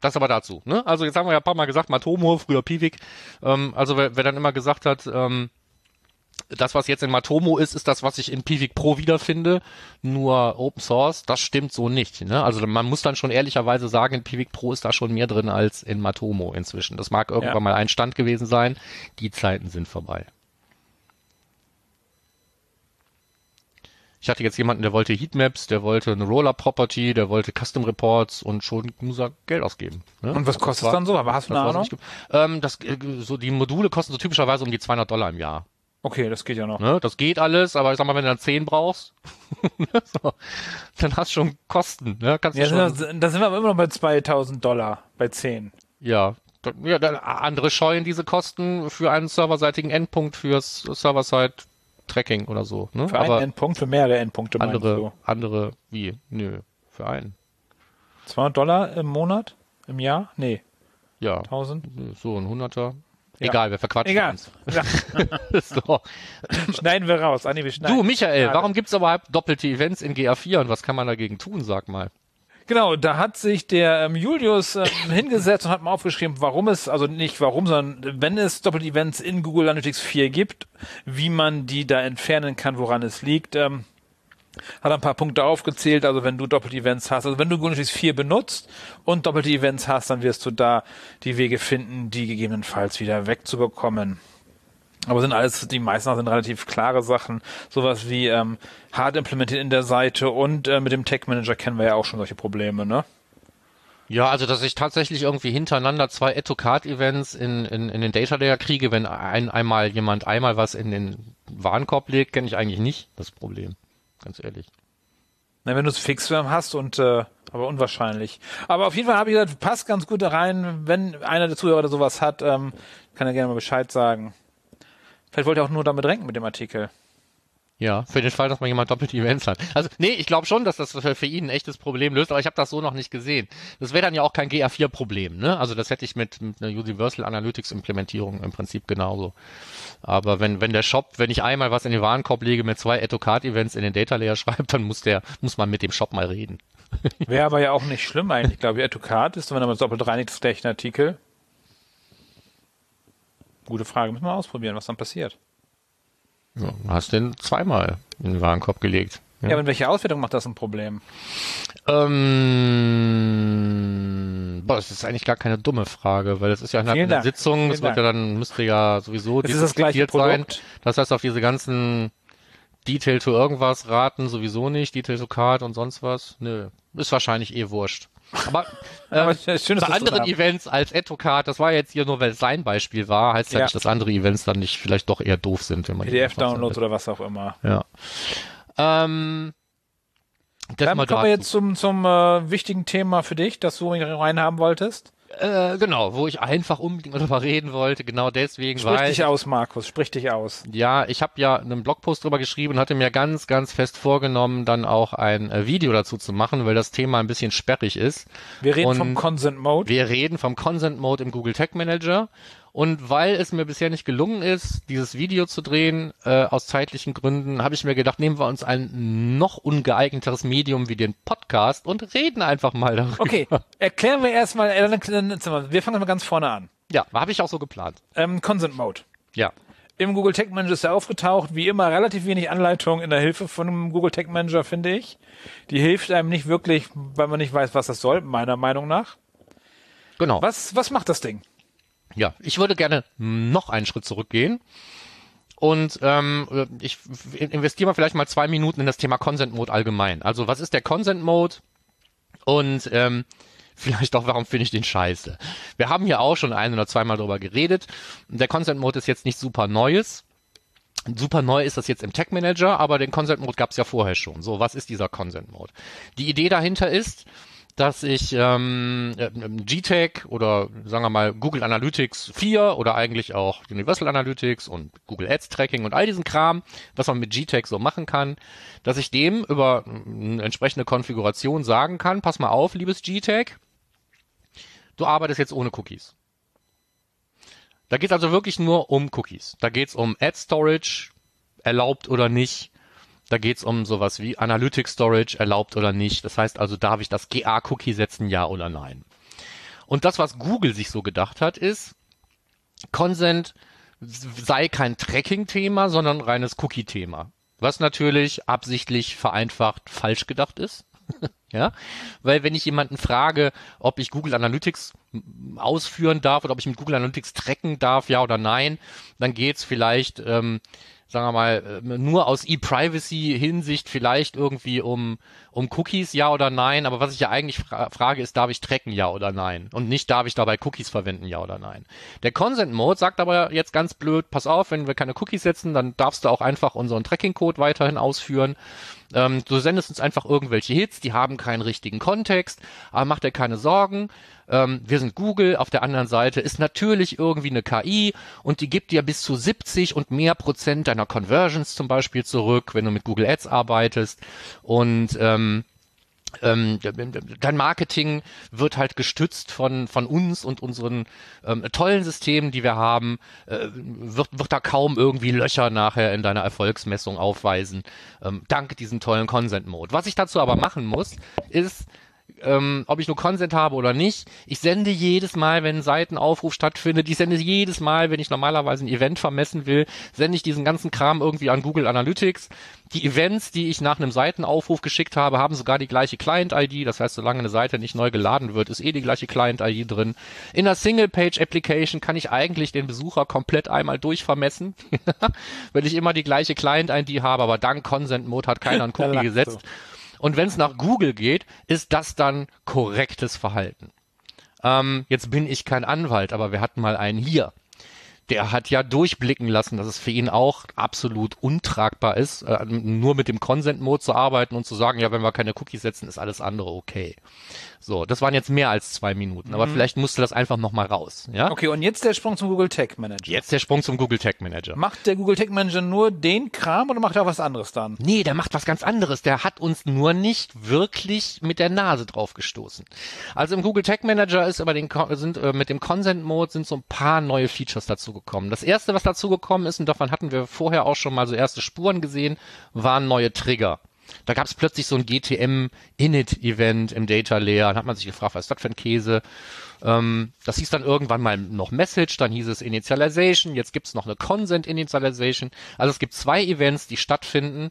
Das aber dazu. Ne? Also jetzt haben wir ja ein paar Mal gesagt, Matomo, früher Pivik. Ähm, also wer, wer dann immer gesagt hat, ähm, das, was jetzt in Matomo ist, ist das, was ich in Pivik Pro wiederfinde, nur Open Source. Das stimmt so nicht. Ne? Also man muss dann schon ehrlicherweise sagen, in Pivik Pro ist da schon mehr drin als in Matomo inzwischen. Das mag irgendwann ja. mal ein Stand gewesen sein. Die Zeiten sind vorbei. Ich hatte jetzt jemanden, der wollte Heatmaps, der wollte eine Roller Property, der wollte Custom Reports und schon muss er Geld ausgeben. Ne? Und was kostet es dann so? Aber hast du eine Ahnung? Ähm, das, äh, so die Module kosten so typischerweise um die 200 Dollar im Jahr. Okay, das geht ja noch. Ne, das geht alles, aber ich sag mal, wenn du dann 10 brauchst, so, dann hast du schon Kosten. Ne? Kannst ja, da, da sind wir aber immer noch bei 2000 Dollar, bei 10. Ja, ja, andere scheuen diese Kosten für einen serverseitigen Endpunkt fürs Server-Side-Tracking oder so. Ne? Für aber einen Endpunkt, für mehrere Endpunkte andere, du? Andere, wie? Nö, für einen. 200 Dollar im Monat? Im Jahr? Nee. Ja. 1000? So ein Hunderter. Egal, wir verquatschen Egal. uns. Ja. so. Schneiden wir raus. Anni, wir schneiden. Du, Michael, warum gibt's überhaupt doppelte Events in GA4 und was kann man dagegen tun, sag mal? Genau, da hat sich der ähm, Julius ähm, hingesetzt und hat mal aufgeschrieben, warum es, also nicht warum, sondern wenn es doppelte Events in Google Analytics 4 gibt, wie man die da entfernen kann, woran es liegt. Ähm, Hat ein paar Punkte aufgezählt, also wenn du doppelte Events hast, also wenn du GNU 4 benutzt und doppelte Events hast, dann wirst du da die Wege finden, die gegebenenfalls wieder wegzubekommen. Aber sind alles, die meisten sind relativ klare Sachen, sowas wie ähm, hart implementiert in der Seite und äh, mit dem Tag Manager kennen wir ja auch schon solche Probleme, ne? Ja, also dass ich tatsächlich irgendwie hintereinander zwei Etocard-Events in, in, in den Data Layer kriege, wenn ein, einmal jemand einmal was in den Warenkorb legt, kenne ich eigentlich nicht das Problem. Ganz ehrlich. Na, wenn du es fix hast und äh, aber unwahrscheinlich. Aber auf jeden Fall habe ich gesagt, passt ganz gut da rein. Wenn einer der Zuhörer sowas hat, ähm, kann er gerne mal Bescheid sagen. Vielleicht wollte er auch nur damit renken mit dem Artikel. Ja, für den Fall, dass mal jemand doppelte Events hat. Also, nee, ich glaube schon, dass das für, für ihn ein echtes Problem löst, aber ich habe das so noch nicht gesehen. Das wäre dann ja auch kein GA4-Problem, ne? Also das hätte ich mit, mit einer Universal Analytics Implementierung im Prinzip genauso. Aber wenn, wenn der Shop, wenn ich einmal was in den Warenkorb lege mit zwei Etocard-Events in den Data Layer schreibt, dann muss der, muss man mit dem Shop mal reden. Wäre aber ja auch nicht schlimm eigentlich, glaube ich. Etocard ist, wenn man das doppelt reinigt, gleich ein Artikel. Gute Frage, müssen wir ausprobieren, was dann passiert. Ja, hast den zweimal in den Warenkorb gelegt. Ja, ja aber in welcher Auswertung macht das ein Problem? Ähm, boah, das ist eigentlich gar keine dumme Frage, weil das ist ja eine, eine Sitzung, das wird ja dann, müsste ja sowieso das ist das gleiche sein. Das heißt, auf diese ganzen Detail to irgendwas raten sowieso nicht, Detail to Card und sonst was. Nö, ist wahrscheinlich eh wurscht. Aber, ähm, schön, bei anderen Events als Etocard, das war jetzt hier nur, weil es sein Beispiel war, heißt ja, ja nicht, dass andere Events dann nicht vielleicht doch eher doof sind, wenn man PDF-Downloads oder was auch immer. Ja. Ähm, das Dann kommen wir jetzt zum, zum äh, wichtigen Thema für dich, das du reinhaben wolltest. Äh, genau, wo ich einfach unbedingt darüber reden wollte, genau deswegen. Sprich weil, dich aus, Markus, sprich dich aus. Ja, ich habe ja einen Blogpost drüber geschrieben und hatte mir ganz, ganz fest vorgenommen, dann auch ein äh, Video dazu zu machen, weil das Thema ein bisschen sperrig ist. Wir reden und vom Consent Mode. Wir reden vom Consent Mode im Google Tag Manager und weil es mir bisher nicht gelungen ist, dieses Video zu drehen, äh, aus zeitlichen Gründen, habe ich mir gedacht, nehmen wir uns ein noch ungeeigneteres Medium wie den Podcast und reden einfach mal darüber. Okay, erklären wir erstmal, äh, wir fangen mal ganz vorne an. Ja, habe ich auch so geplant. Ähm, Consent Mode. Ja. Im Google Tag Manager ist er aufgetaucht. Wie immer relativ wenig Anleitung in der Hilfe von einem Google Tag Manager, finde ich. Die hilft einem nicht wirklich, weil man nicht weiß, was das soll, meiner Meinung nach. Genau. Was, was macht das Ding? Ja, ich würde gerne noch einen Schritt zurückgehen. Und ähm, ich investiere mal vielleicht mal zwei Minuten in das Thema Consent Mode allgemein. Also was ist der Consent Mode? Und ähm, vielleicht auch, warum finde ich den scheiße? Wir haben hier auch schon ein oder zweimal drüber geredet. Der Consent Mode ist jetzt nicht super Neues. Super neu ist das jetzt im Tag Manager, aber den Consent Mode gab es ja vorher schon. So, was ist dieser Consent Mode? Die Idee dahinter ist, dass ich ähm, äh, GTAG oder sagen wir mal Google Analytics 4 oder eigentlich auch Universal Analytics und Google Ads Tracking und all diesen Kram, was man mit GTAG so machen kann, dass ich dem über eine entsprechende Konfiguration sagen kann, pass mal auf, liebes GTAG, du arbeitest jetzt ohne Cookies. Da geht es also wirklich nur um Cookies. Da geht es um Ad Storage, erlaubt oder nicht, da geht's um sowas wie Analytics Storage erlaubt oder nicht. Das heißt also, darf ich das GA-Cookie setzen, ja oder nein? Und das, was Google sich so gedacht hat, ist, Consent sei kein Tracking-Thema, sondern reines Cookie-Thema. Was natürlich absichtlich vereinfacht falsch gedacht ist. ja, weil wenn ich jemanden frage, ob ich Google Analytics ausführen darf oder ob ich mit Google Analytics tracken darf, ja oder nein, dann geht's vielleicht ähm, sagen wir mal, äh, nur aus E-Privacy-Hinsicht vielleicht irgendwie um, um Cookies, ja oder nein. Aber was ich ja eigentlich fra frage, ist, darf ich tracken, ja oder nein? Und nicht, darf ich dabei Cookies verwenden, ja oder nein? Der Consent-Mode sagt aber jetzt ganz blöd, pass auf, wenn wir keine Cookies setzen, dann darfst du auch einfach unseren Tracking-Code weiterhin ausführen. Ähm, du sendest uns einfach irgendwelche Hits, die haben keinen richtigen Kontext, aber mach dir keine Sorgen. Ähm, wir sind Google, auf der anderen Seite ist natürlich irgendwie eine KI und die gibt dir bis zu 70 und mehr Prozent deiner Conversions zum Beispiel zurück, wenn du mit Google Ads arbeitest. Und ähm, ähm, dein Marketing wird halt gestützt von, von uns und unseren ähm, tollen Systemen, die wir haben, äh, wird, wird da kaum irgendwie Löcher nachher in deiner Erfolgsmessung aufweisen, ähm, dank diesem tollen Consent-Mode. Was ich dazu aber machen muss, ist ähm, ob ich nur Consent habe oder nicht. Ich sende jedes Mal, wenn ein Seitenaufruf stattfindet, ich sende jedes Mal, wenn ich normalerweise ein Event vermessen will, sende ich diesen ganzen Kram irgendwie an Google Analytics. Die Events, die ich nach einem Seitenaufruf geschickt habe, haben sogar die gleiche Client-ID. Das heißt, solange eine Seite nicht neu geladen wird, ist eh die gleiche Client-ID drin. In der Single-Page-Application kann ich eigentlich den Besucher komplett einmal durchvermessen, weil ich immer die gleiche Client-ID habe, aber dank Consent-Mode hat keiner einen Cookie gesetzt. Und wenn es nach Google geht, ist das dann korrektes Verhalten. Ähm, jetzt bin ich kein Anwalt, aber wir hatten mal einen hier der hat ja durchblicken lassen, dass es für ihn auch absolut untragbar ist, äh, nur mit dem Consent-Mode zu arbeiten und zu sagen, ja, wenn wir keine Cookies setzen, ist alles andere okay. So, das waren jetzt mehr als zwei Minuten, aber mhm. vielleicht musste das einfach nochmal raus. Ja? Okay, und jetzt der Sprung zum Google Tag Manager. Jetzt der Sprung zum Google Tag Manager. Macht der Google Tag Manager nur den Kram oder macht er auch was anderes dann? Nee, der macht was ganz anderes. Der hat uns nur nicht wirklich mit der Nase drauf gestoßen. Also im Google Tag Manager ist aber den, sind, äh, mit dem Consent Mode sind so ein paar neue Features dazu gekommen. Das erste, was dazu gekommen ist, und davon hatten wir vorher auch schon mal so erste Spuren gesehen, waren neue Trigger. Da gab es plötzlich so ein GTM-Init-Event im Data Layer. Dann hat man sich gefragt, was ist das für ein Käse? Ähm, das hieß dann irgendwann mal noch Message, dann hieß es Initialization, jetzt gibt es noch eine Consent Initialization. Also es gibt zwei Events, die stattfinden,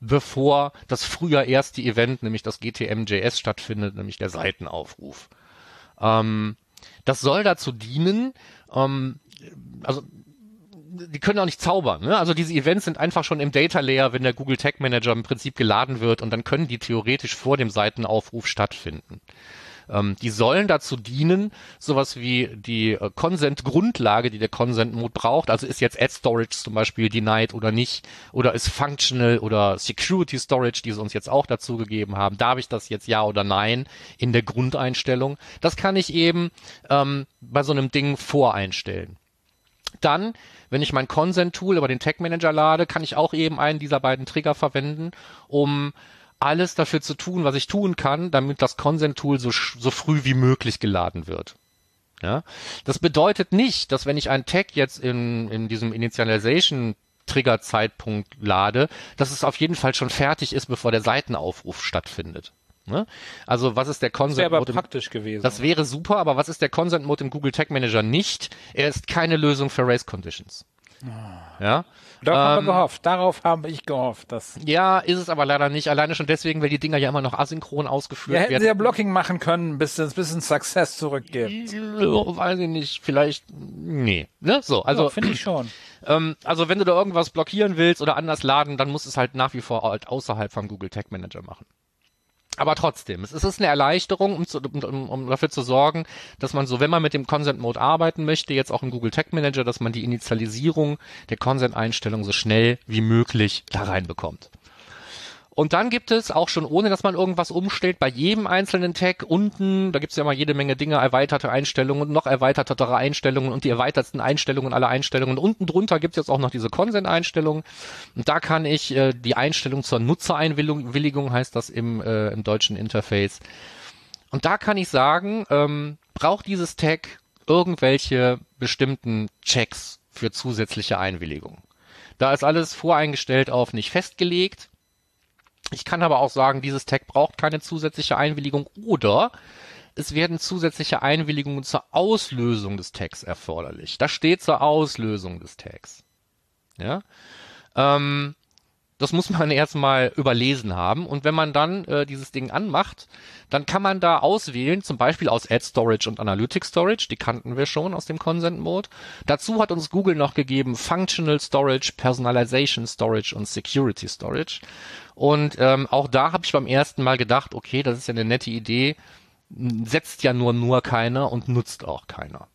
bevor das früher erste Event, nämlich das GTM.js stattfindet, nämlich der Seitenaufruf. Ähm, das soll dazu dienen, ähm, also die können auch nicht zaubern. Ne? Also diese Events sind einfach schon im Data Layer, wenn der Google Tag Manager im Prinzip geladen wird und dann können die theoretisch vor dem Seitenaufruf stattfinden. Ähm, die sollen dazu dienen, sowas wie die äh, Consent-Grundlage, die der Consent-Mode braucht. Also ist jetzt Ad Storage zum Beispiel denied oder nicht, oder ist Functional oder Security Storage, die sie uns jetzt auch dazu gegeben haben. Darf ich das jetzt ja oder nein in der Grundeinstellung? Das kann ich eben ähm, bei so einem Ding voreinstellen. Dann wenn ich mein Consent-Tool über den Tag Manager lade, kann ich auch eben einen dieser beiden Trigger verwenden, um alles dafür zu tun, was ich tun kann, damit das Consent-Tool so, so früh wie möglich geladen wird. Ja? Das bedeutet nicht, dass wenn ich einen Tag jetzt in, in diesem Initialization Trigger-Zeitpunkt lade, dass es auf jeden Fall schon fertig ist, bevor der Seitenaufruf stattfindet. Ne? Also was ist der Consent Mode? Das wäre praktisch gewesen. Das wäre super, aber was ist der Consent Mode im Google Tag Manager nicht? Er ist keine Lösung für Race Conditions. Ah. Ja. Darauf ähm, haben wir ähm, gehofft. Darauf habe ich gehofft. Dass ja, ist es aber leider nicht. Alleine schon deswegen, weil die Dinger ja immer noch asynchron ausgeführt ja, hätten werden. sie ja Blocking machen können, bis es bis ein Success zurückgibt. Weiß ich nicht. Vielleicht, nee. Ne? So, also. Ja, Finde ich schon. Ähm, also wenn du da irgendwas blockieren willst oder anders laden, dann muss es halt nach wie vor halt außerhalb vom Google Tag Manager machen. Aber trotzdem, es ist eine Erleichterung, um, zu, um, um, dafür zu sorgen, dass man so, wenn man mit dem Consent Mode arbeiten möchte, jetzt auch im Google Tag Manager, dass man die Initialisierung der Consent-Einstellung so schnell wie möglich da reinbekommt. Und dann gibt es auch schon, ohne dass man irgendwas umstellt, bei jedem einzelnen Tag unten, da gibt es ja mal jede Menge Dinge, erweiterte Einstellungen noch erweitertere Einstellungen und die erweiterten Einstellungen aller Einstellungen. Unten drunter gibt es jetzt auch noch diese Consent-Einstellungen. Und da kann ich äh, die Einstellung zur Nutzereinwilligung, heißt das im, äh, im deutschen Interface. Und da kann ich sagen, ähm, braucht dieses Tag irgendwelche bestimmten Checks für zusätzliche Einwilligung. Da ist alles voreingestellt auf nicht festgelegt ich kann aber auch sagen, dieses Tag braucht keine zusätzliche Einwilligung oder es werden zusätzliche Einwilligungen zur Auslösung des Tags erforderlich. Das steht zur Auslösung des Tags. Ja. Ähm, das muss man erstmal überlesen haben. Und wenn man dann äh, dieses Ding anmacht, dann kann man da auswählen, zum Beispiel aus Ad Storage und Analytics Storage, die kannten wir schon aus dem Consent Mode. Dazu hat uns Google noch gegeben Functional Storage, Personalization Storage und Security Storage. Und ähm, auch da habe ich beim ersten Mal gedacht, okay, das ist ja eine nette Idee, setzt ja nur nur keiner und nutzt auch keiner.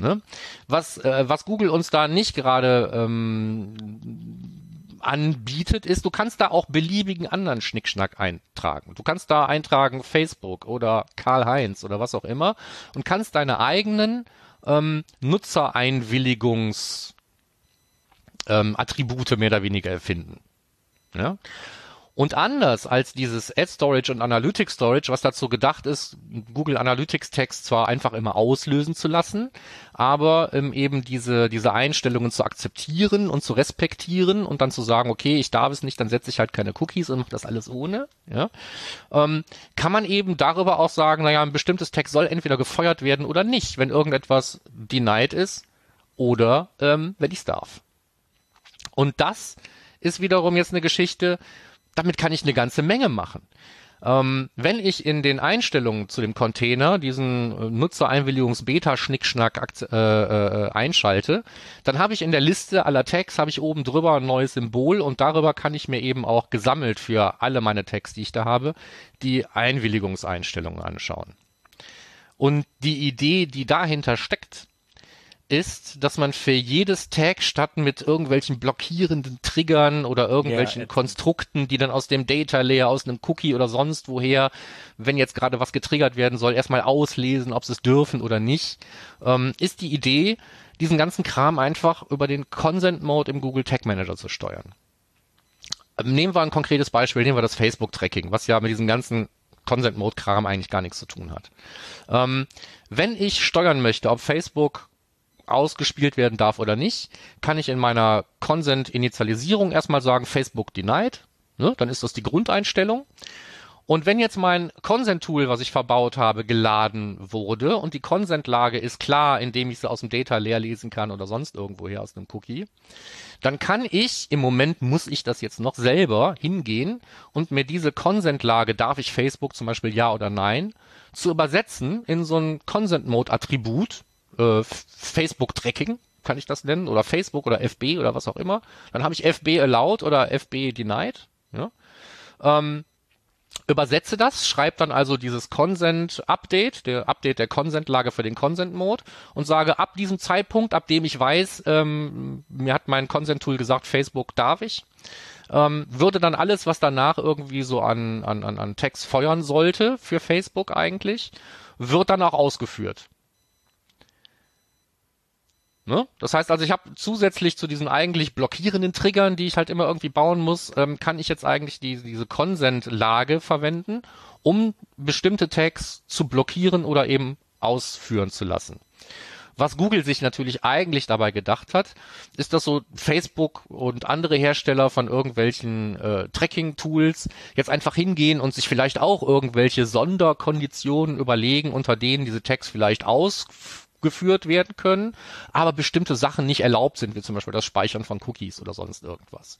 Ne? Was, äh, was Google uns da nicht gerade ähm, anbietet, ist, du kannst da auch beliebigen anderen Schnickschnack eintragen. Du kannst da eintragen Facebook oder Karl-Heinz oder was auch immer und kannst deine eigenen ähm, Nutzereinwilligungs ähm, mehr oder weniger erfinden. Ja? Und anders als dieses Ad Storage und Analytics Storage, was dazu gedacht ist, Google Analytics Text zwar einfach immer auslösen zu lassen, aber ähm, eben diese, diese Einstellungen zu akzeptieren und zu respektieren und dann zu sagen, okay, ich darf es nicht, dann setze ich halt keine Cookies und mache das alles ohne, ja, ähm, kann man eben darüber auch sagen, naja, ein bestimmtes Text soll entweder gefeuert werden oder nicht, wenn irgendetwas denied ist oder ähm, wenn ich es darf. Und das ist wiederum jetzt eine Geschichte, damit kann ich eine ganze Menge machen. Ähm, wenn ich in den Einstellungen zu dem Container diesen äh, Nutzereinwilligungs-Beta-Schnickschnack äh, äh, einschalte, dann habe ich in der Liste aller Tags habe ich oben drüber ein neues Symbol und darüber kann ich mir eben auch gesammelt für alle meine Tags, die ich da habe, die Einwilligungseinstellungen anschauen. Und die Idee, die dahinter steckt, ist, dass man für jedes Tag statt mit irgendwelchen blockierenden Triggern oder irgendwelchen ja, Konstrukten, die dann aus dem Data Layer, aus einem Cookie oder sonst woher, wenn jetzt gerade was getriggert werden soll, erstmal auslesen, ob sie es dürfen oder nicht, ähm, ist die Idee, diesen ganzen Kram einfach über den Consent Mode im Google Tag Manager zu steuern. Ähm, nehmen wir ein konkretes Beispiel, nehmen wir das Facebook Tracking, was ja mit diesem ganzen Consent Mode Kram eigentlich gar nichts zu tun hat. Ähm, wenn ich steuern möchte, ob Facebook ausgespielt werden darf oder nicht, kann ich in meiner Consent-Initialisierung erstmal sagen, Facebook denied. Ne? Dann ist das die Grundeinstellung. Und wenn jetzt mein Consent-Tool, was ich verbaut habe, geladen wurde und die Consent-Lage ist klar, indem ich sie aus dem Data leer lesen kann oder sonst irgendwoher aus einem Cookie, dann kann ich, im Moment muss ich das jetzt noch selber hingehen und mir diese Consent-Lage, darf ich Facebook zum Beispiel ja oder nein, zu übersetzen in so ein Consent-Mode-Attribut, äh, Facebook-Tracking, kann ich das nennen, oder Facebook oder FB oder was auch immer. Dann habe ich FB allowed oder FB denied. Ja? Ähm, übersetze das, schreibe dann also dieses Consent Update, der Update der Consent-Lage für den Consent-Mode und sage ab diesem Zeitpunkt, ab dem ich weiß, ähm, mir hat mein Consent-Tool gesagt, Facebook darf ich, ähm, würde dann alles, was danach irgendwie so an, an, an Text feuern sollte für Facebook eigentlich, wird dann auch ausgeführt. Ne? Das heißt also, ich habe zusätzlich zu diesen eigentlich blockierenden Triggern, die ich halt immer irgendwie bauen muss, ähm, kann ich jetzt eigentlich die, diese Consent-Lage verwenden, um bestimmte Tags zu blockieren oder eben ausführen zu lassen. Was Google sich natürlich eigentlich dabei gedacht hat, ist, dass so Facebook und andere Hersteller von irgendwelchen äh, Tracking-Tools jetzt einfach hingehen und sich vielleicht auch irgendwelche Sonderkonditionen überlegen, unter denen diese Tags vielleicht aus geführt werden können, aber bestimmte Sachen nicht erlaubt sind, wie zum Beispiel das Speichern von Cookies oder sonst irgendwas.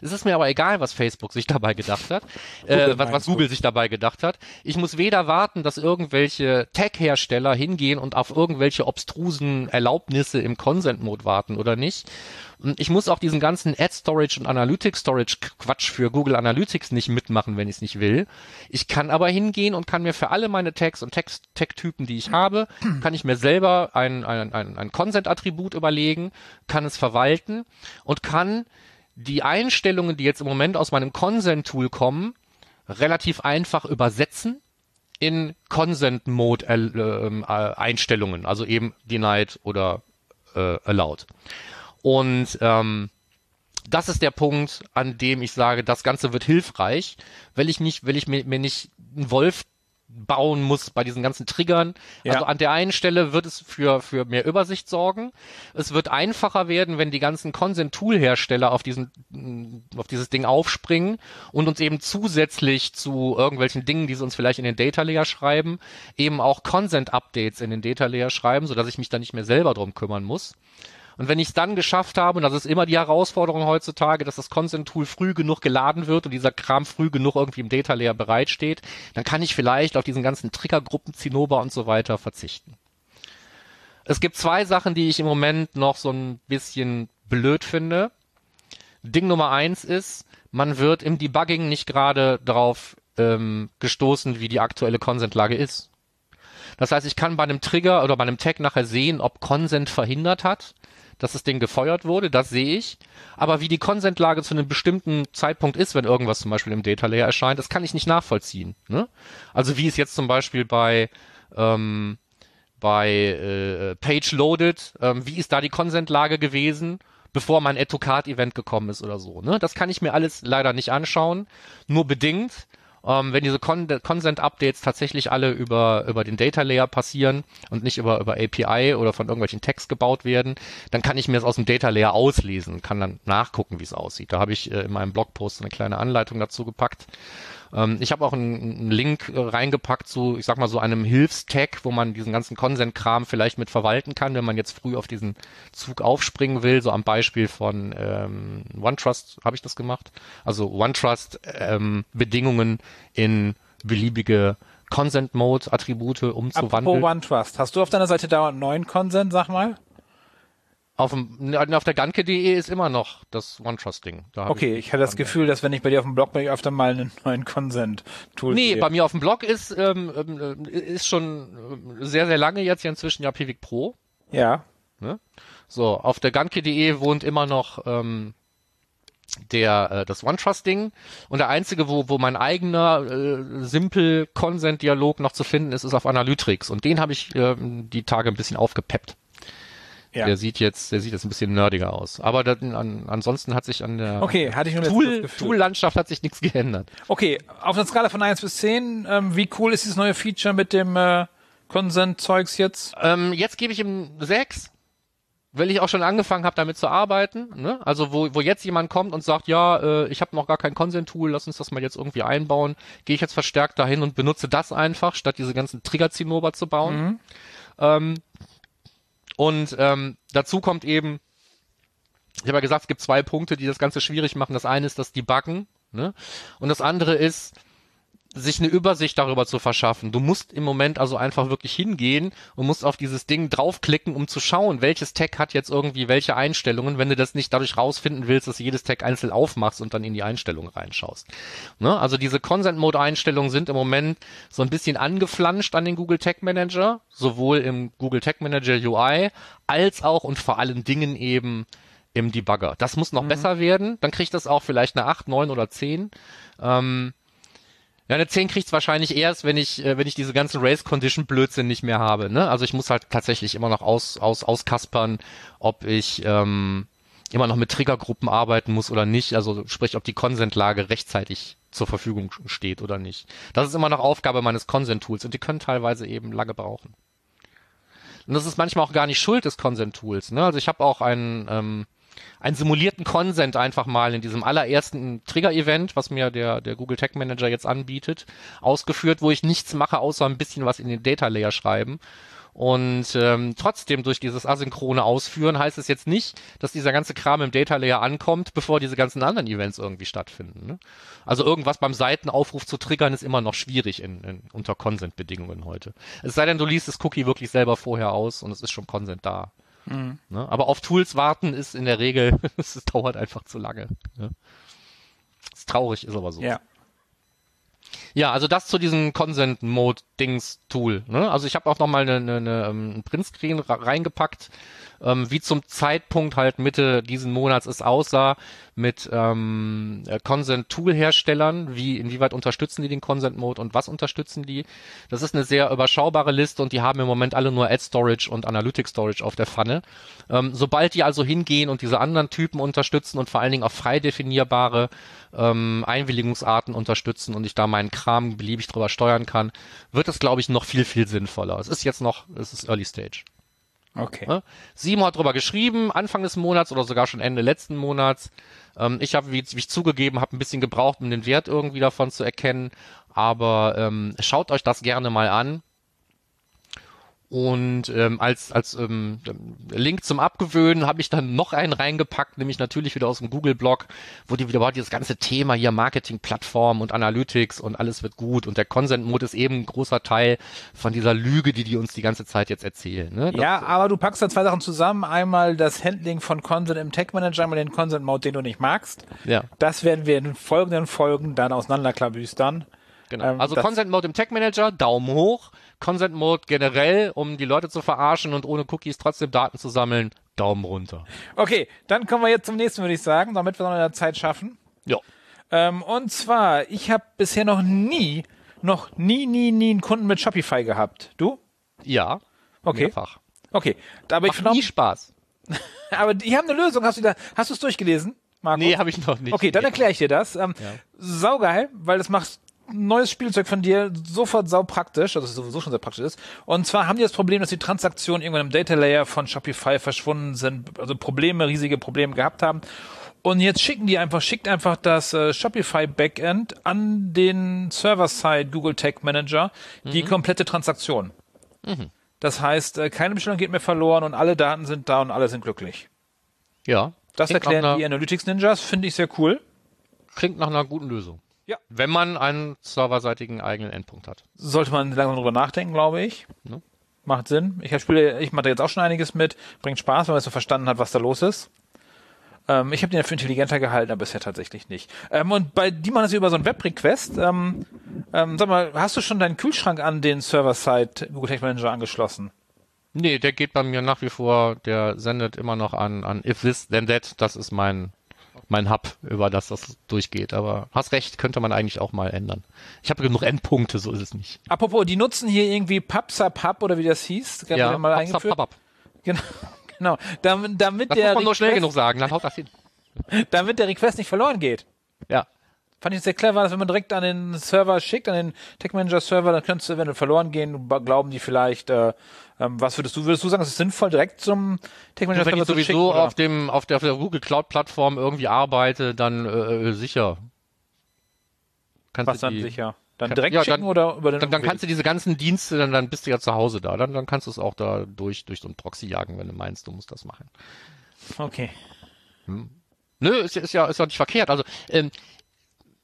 Es ist mir aber egal, was Facebook sich dabei gedacht hat, äh, was, was Google sich dabei gedacht hat. Ich muss weder warten, dass irgendwelche Tech-Hersteller hingehen und auf irgendwelche obstrusen Erlaubnisse im Consent-Mode warten oder nicht, ich muss auch diesen ganzen Ad Storage und Analytics Storage Quatsch für Google Analytics nicht mitmachen, wenn ich es nicht will. Ich kann aber hingehen und kann mir für alle meine Tags und Tag-Typen, die ich habe, kann ich mir selber ein, ein, ein, ein Consent-Attribut überlegen, kann es verwalten und kann die Einstellungen, die jetzt im Moment aus meinem Consent-Tool kommen, relativ einfach übersetzen in Consent-Mode-Einstellungen, äh, also eben denied oder äh, allowed. Und ähm, das ist der Punkt, an dem ich sage, das Ganze wird hilfreich, weil ich nicht, weil ich mir, mir nicht einen Wolf bauen muss bei diesen ganzen Triggern. Ja. Also an der einen Stelle wird es für, für mehr Übersicht sorgen. Es wird einfacher werden, wenn die ganzen Consent-Tool-Hersteller auf diesen, auf dieses Ding aufspringen und uns eben zusätzlich zu irgendwelchen Dingen, die sie uns vielleicht in den Data Layer schreiben, eben auch Consent-Updates in den Data Layer schreiben, sodass ich mich da nicht mehr selber drum kümmern muss. Und wenn ich es dann geschafft habe, und das ist immer die Herausforderung heutzutage, dass das Consent-Tool früh genug geladen wird und dieser Kram früh genug irgendwie im Data Layer bereitsteht, dann kann ich vielleicht auf diesen ganzen Triggergruppen, Zinnober und so weiter verzichten. Es gibt zwei Sachen, die ich im Moment noch so ein bisschen blöd finde. Ding Nummer eins ist, man wird im Debugging nicht gerade darauf ähm, gestoßen, wie die aktuelle Consent-Lage ist. Das heißt, ich kann bei einem Trigger oder bei einem Tag nachher sehen, ob Consent verhindert hat dass das Ding gefeuert wurde, das sehe ich. Aber wie die Consent-Lage zu einem bestimmten Zeitpunkt ist, wenn irgendwas zum Beispiel im Data Layer erscheint, das kann ich nicht nachvollziehen. Ne? Also wie es jetzt zum Beispiel bei ähm, bei äh, Page Loaded, ähm, wie ist da die Consent-Lage gewesen? bevor mein Add to Card Event gekommen ist oder so. Ne? Das kann ich mir alles leider nicht anschauen, nur bedingt. Ähm, wenn diese Con Consent Updates tatsächlich alle über, über den Data Layer passieren und nicht über, über API oder von irgendwelchen Text gebaut werden, dann kann ich mir das aus dem Data Layer auslesen, kann dann nachgucken, wie es aussieht. Da habe ich äh, in meinem Blogpost eine kleine Anleitung dazu gepackt. Ähm, ich habe auch einen, einen Link äh, reingepackt zu, ich sag mal so einem Hilfstag, wo man diesen ganzen Consent-Kram vielleicht mit verwalten kann, wenn man jetzt früh auf diesen Zug aufspringen will. So am Beispiel von ähm, OneTrust habe ich das gemacht. Also OneTrust-Bedingungen ähm, in beliebige Consent-Mode-Attribute umzuwandeln. Apropos OneTrust, hast du auf deiner Seite dauernd neuen Consent, sag mal? Auf, dem, auf der Ganke.de ist immer noch das OneTrust-Ding. Okay, ich, ich hatte das Gefühl, dass wenn ich bei dir auf dem Blog bin, ich öfter mal einen neuen Consent-Tool Nee, sehe. bei mir auf dem Blog ist, ähm, ähm ist schon ähm, sehr, sehr lange jetzt ja inzwischen ja Pivik Pro. Ja. Ne? So, auf der Ganke.de wohnt immer noch ähm, der äh, das OneTrust-Ding und der einzige, wo, wo mein eigener äh, simpel Consent-Dialog noch zu finden ist, ist auf Analytics und den habe ich äh, die Tage ein bisschen aufgepeppt. Ja. Der sieht jetzt, der sieht jetzt ein bisschen nerdiger aus. Aber das, an, ansonsten hat sich an der okay, hatte ich Tool, Tool-Landschaft hat sich nichts geändert. Okay, auf einer Skala von 1 bis 10, ähm, wie cool ist dieses neue Feature mit dem äh, Consent-Zeugs jetzt? Ähm, jetzt gebe ich ihm 6 weil ich auch schon angefangen habe, damit zu arbeiten. Ne? Also wo, wo jetzt jemand kommt und sagt, ja, äh, ich habe noch gar kein Consent-Tool, lass uns das mal jetzt irgendwie einbauen, gehe ich jetzt verstärkt dahin und benutze das einfach, statt diese ganzen Trigger-Zinnober zu bauen. Mhm. Ähm, und ähm, dazu kommt eben, ich habe ja gesagt, es gibt zwei Punkte, die das Ganze schwierig machen. Das eine ist das Debuggen, ne? Und das andere ist, sich eine Übersicht darüber zu verschaffen. Du musst im Moment also einfach wirklich hingehen und musst auf dieses Ding draufklicken, um zu schauen, welches Tag hat jetzt irgendwie welche Einstellungen, wenn du das nicht dadurch rausfinden willst, dass du jedes Tag einzeln aufmachst und dann in die Einstellungen reinschaust. Ne? Also diese Consent-Mode-Einstellungen sind im Moment so ein bisschen angeflanscht an den Google Tag Manager, sowohl im Google Tag Manager UI als auch und vor allen Dingen eben im Debugger. Das muss noch mhm. besser werden. Dann kriegt das auch vielleicht eine 8, 9 oder 10. Ähm, ja, eine 10 kriegt's wahrscheinlich erst, wenn ich, äh, wenn ich diese ganzen Race Condition Blödsinn nicht mehr habe. Ne? Also ich muss halt tatsächlich immer noch aus, aus, auskaspern, ob ich ähm, immer noch mit Triggergruppen arbeiten muss oder nicht. Also sprich, ob die Consent-Lage rechtzeitig zur Verfügung steht oder nicht. Das ist immer noch Aufgabe meines Consent-Tools und die können teilweise eben lange brauchen. Und das ist manchmal auch gar nicht Schuld des Consent-Tools. Ne? Also ich habe auch einen ähm, einen simulierten Consent einfach mal in diesem allerersten Trigger-Event, was mir der, der Google Tag Manager jetzt anbietet, ausgeführt, wo ich nichts mache, außer ein bisschen was in den Data Layer schreiben. Und ähm, trotzdem durch dieses asynchrone Ausführen heißt es jetzt nicht, dass dieser ganze Kram im Data Layer ankommt, bevor diese ganzen anderen Events irgendwie stattfinden. Ne? Also irgendwas beim Seitenaufruf zu triggern ist immer noch schwierig in, in, unter Consent-Bedingungen heute. Es sei denn, du liest das Cookie wirklich selber vorher aus und es ist schon Consent da. Mhm. Ne? Aber auf Tools warten ist in der Regel, es dauert einfach zu lange. Ne? Ist traurig, ist aber so. Ja. Ja, also das zu diesem Consent Mode Dings Tool. Ne? Also ich habe auch noch mal eine, eine, eine, ähm, einen Printscreen reingepackt ähm, wie zum Zeitpunkt halt Mitte diesen Monats es aussah mit ähm, äh, Consent-Tool-Herstellern, wie inwieweit unterstützen die den Consent-Mode und was unterstützen die. Das ist eine sehr überschaubare Liste und die haben im Moment alle nur Ad-Storage und Analytics-Storage auf der Pfanne. Ähm, sobald die also hingehen und diese anderen Typen unterstützen und vor allen Dingen auch frei definierbare ähm, Einwilligungsarten unterstützen und ich da meinen Kram beliebig drüber steuern kann, wird es, glaube ich, noch viel, viel sinnvoller. Es ist jetzt noch, es ist Early Stage. Okay. Ne? Simon hat drüber geschrieben, Anfang des Monats oder sogar schon Ende letzten Monats. Ähm, ich habe, wie, wie ich zugegeben habe, ein bisschen gebraucht, um den Wert irgendwie davon zu erkennen. Aber ähm, schaut euch das gerne mal an. Und ähm, als, als ähm, Link zum Abgewöhnen habe ich dann noch einen reingepackt, nämlich natürlich wieder aus dem Google-Blog, wo die wieder war, dieses ganze Thema hier Marketing-Plattform und Analytics und alles wird gut und der Consent-Mode ist eben ein großer Teil von dieser Lüge, die die uns die ganze Zeit jetzt erzählen. Ne? Ja, aber du packst da zwei Sachen zusammen. Einmal das Handling von Consent im Tech-Manager, einmal den Consent-Mode, den du nicht magst. Ja. Das werden wir in folgenden Folgen dann auseinanderklabüstern. Genau. Ähm, also Consent Mode im Tech Manager, Daumen hoch. Consent Mode generell, um die Leute zu verarschen und ohne Cookies trotzdem Daten zu sammeln, Daumen runter. Okay, dann kommen wir jetzt zum nächsten, würde ich sagen, damit wir noch in der Zeit schaffen. Ja. Ähm, und zwar, ich habe bisher noch nie, noch nie, nie, nie einen Kunden mit Shopify gehabt. Du? Ja. Okay. Mehrfach. Okay. Aber Macht ich nie Spaß. Aber die haben eine Lösung. Hast du da, hast du es durchgelesen? Markus? Nee, habe ich noch nicht. Okay, dann erkläre ich dir das. Ähm, Ja. Saugeil, weil das macht neues Spielzeug von dir sofort sau praktisch, also es sowieso schon sehr praktisch ist. Und zwar haben die das Problem, dass die Transaktionen irgendwann im Data Layer von Shopify verschwunden sind, also Probleme, riesige Probleme gehabt haben. Und jetzt schicken die einfach, schickt einfach das äh, Shopify Backend an den Server-Side Google Tag Manager die komplette Transaktion. Das heißt, äh, keine Bestellung geht mehr verloren und alle Daten sind da und alle sind glücklich. Ja. Das erklären die Analytics Ninjas, finde ich sehr cool. Klingt nach einer guten Lösung. Ja. Wenn man einen serverseitigen eigenen Endpunkt hat. sollte man langsam drüber nachdenken, glaube ich. Ne? Macht Sinn. Ich spiele, ich mache da jetzt auch schon einiges mit. Bringt Spaß, wenn man so verstanden hat, was da los ist. Ähm, ich habe den für intelligenter gehalten, aber bisher tatsächlich nicht. Ähm, und bei die machen das über so ein Web-Request. Ähm, ähm, sag mal, hast du schon deinen Kühlschrank an den Server-Side Google Tech Manager angeschlossen? Nee, der geht bei mir nach wie vor, der sendet immer noch an, an if this, then that. Das ist mein, mein Hub, über das das durchgeht. Aber hast recht, könnte man eigentlich auch mal ändern. Ich habe genug Endpunkte, so ist es nicht. Apropos, die nutzen hier irgendwie PubSub mal oder wie das hieß. Gerade wieder mal papp, eingeführt. papp. Genau, genau. Damit, damit Das der muss man nur schnell genug sagen, dann haut das hin. damit der Request nicht verloren geht. Ja. Fand ich sehr clever, dass wenn man direkt an den Server schickt, an den Tech Manager Server, dann könntest du, wenn du verloren gehen, glauben die vielleicht, äh, ähm, was würdest du, würdest du sagen, es ist sinnvoll, direkt zum Tech Manager wenn Server ich zu sowieso schicken? oder? auf dem, auf der, auf der Google Cloud Plattform irgendwie arbeite, dann äh, sicher. Kannst was du dann sicher? Dann direkt ja, schicken dann- oder über den Dann, dann kannst du diese ganzen Dienste, dann, dann bist du ja zu Hause da. Dann, dann kannst du es auch da durch, durch so ein Proxy jagen, wenn du meinst, du musst das machen. Okay. Nö, ist, ja- ist ja, ist ja nicht verkehrt. Also, ähm,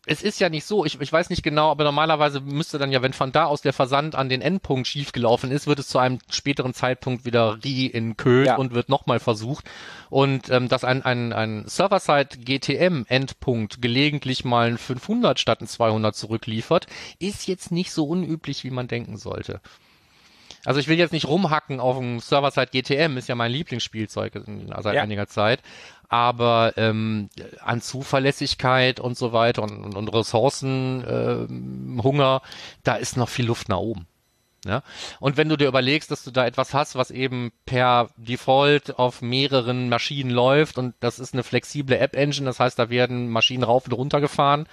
es ist ja nicht so, ich, ich weiß nicht genau, aber normalerweise müsste dann ja, wenn von da aus der Versand an den Endpunkt schiefgelaufen ist, wird es zu einem späteren Zeitpunkt wieder re-encoded Ja. und wird nochmal versucht. Und ähm, dass ein, ein, ein Server-Side GTM-Endpunkt gelegentlich mal ein 500 statt ein 200 zurückliefert, ist jetzt nicht so unüblich, wie man denken sollte. Also ich will jetzt nicht rumhacken auf dem Server-Side GTM, ist ja mein Lieblingsspielzeug in- seit Ja. einiger Zeit. Aber ähm, an Zuverlässigkeit und so weiter und, und, und Ressourcenhunger, ähm, Hunger, da ist noch viel Luft nach oben. Ja? Und wenn du dir überlegst, dass du da etwas hast, was eben per Default auf mehreren Maschinen läuft und das ist eine flexible App-Engine, das heißt, da werden Maschinen rauf und runter gefahren.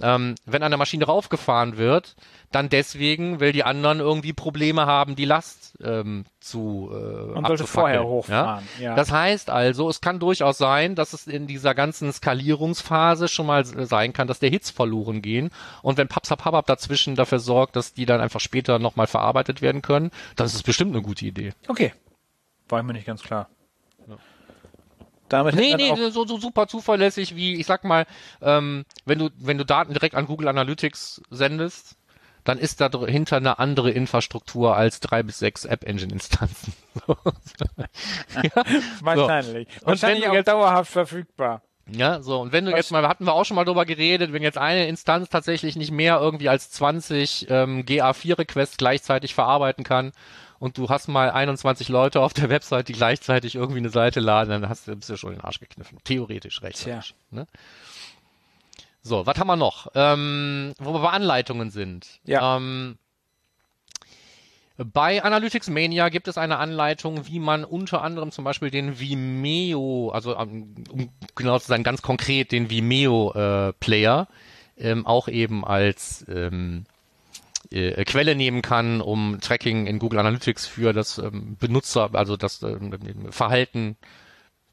Ähm, wenn eine Maschine raufgefahren wird, dann deswegen, weil die anderen irgendwie Probleme haben, die Last ähm, zu äh, Und sollte vorher hochfahren, ja. Das heißt also, es kann durchaus sein, dass es in dieser ganzen Skalierungsphase schon mal sein kann, dass der Hits verloren gehen. Und wenn Papsapapap dazwischen dafür sorgt, dass die dann einfach später nochmal verarbeitet werden können, dann ist es bestimmt eine gute Idee. Okay. War mir nicht ganz klar. Damit Nee, nee, so, so super zuverlässig wie, ich sag mal, ähm, wenn du, wenn du Daten direkt an Google Analytics sendest, dann ist da dahinter eine andere Infrastruktur als drei bis sechs App-Engine-Instanzen. wahrscheinlich. Und Wahrscheinlich wenn du auch jetzt- dauerhaft verfügbar. Ja, so, und wenn du Was- jetzt mal, hatten wir auch schon mal drüber geredet, wenn jetzt eine Instanz tatsächlich nicht mehr irgendwie als 20 ähm, GA4-Requests gleichzeitig verarbeiten kann und du hast mal 21 Leute auf der Website, die gleichzeitig irgendwie eine Seite laden, dann hast du, bist du schon in den Arsch gekniffen. Theoretisch recht. Tja. Ne? So, was haben wir noch? Ähm, wo wir bei Anleitungen sind. Ja. Ähm, bei Analytics Mania gibt es eine Anleitung, wie man unter anderem zum Beispiel den Vimeo, also ähm, um genau zu sein, ganz konkret den Vimeo äh, Player ähm, auch eben als ähm, äh, Quelle nehmen kann, um Tracking in Google Analytics für das ähm, Benutzer, also das ähm, Verhalten,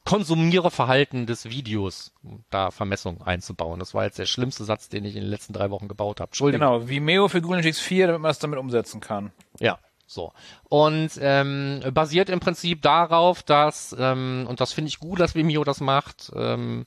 Konsumiererverhalten des Videos, um da Vermessung einzubauen. Das war jetzt der schlimmste Satz, den ich in den letzten drei Wochen gebaut habe. Entschuldigung. Genau, Vimeo für Google Analytics 4, damit man es damit umsetzen kann. Ja, so. Und ähm, basiert im Prinzip darauf, dass, ähm, und das finde ich gut, dass Vimeo das macht, ähm,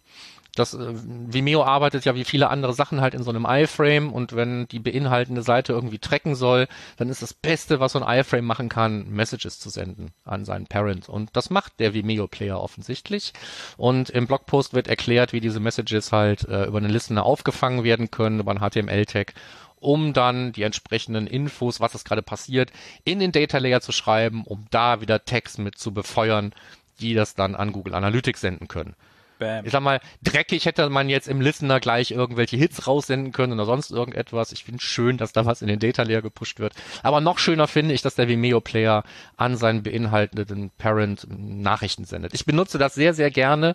das äh, Vimeo arbeitet ja wie viele andere Sachen halt in so einem iFrame und wenn die beinhaltende Seite irgendwie tracken soll, dann ist das Beste, was so ein iFrame machen kann, Messages zu senden an seinen Parent. Und das macht der Vimeo Player offensichtlich. Und im Blogpost wird erklärt, wie diese Messages halt äh, über einen Listener aufgefangen werden können, über einen HTML-Tag um dann die entsprechenden Infos, was ist gerade passiert, in den Data Layer zu schreiben, um da wieder Text mit zu befeuern, die das dann an Google Analytics senden können. Bam. Ich sag mal, dreckig hätte man jetzt im Listener gleich irgendwelche Hits raussenden können oder sonst irgendetwas. Ich finde schön, dass da was in den Data Layer gepusht wird. Aber noch schöner finde ich, dass der Vimeo Player an seinen beinhaltenden Parent Nachrichten sendet. Ich benutze das sehr, sehr gerne.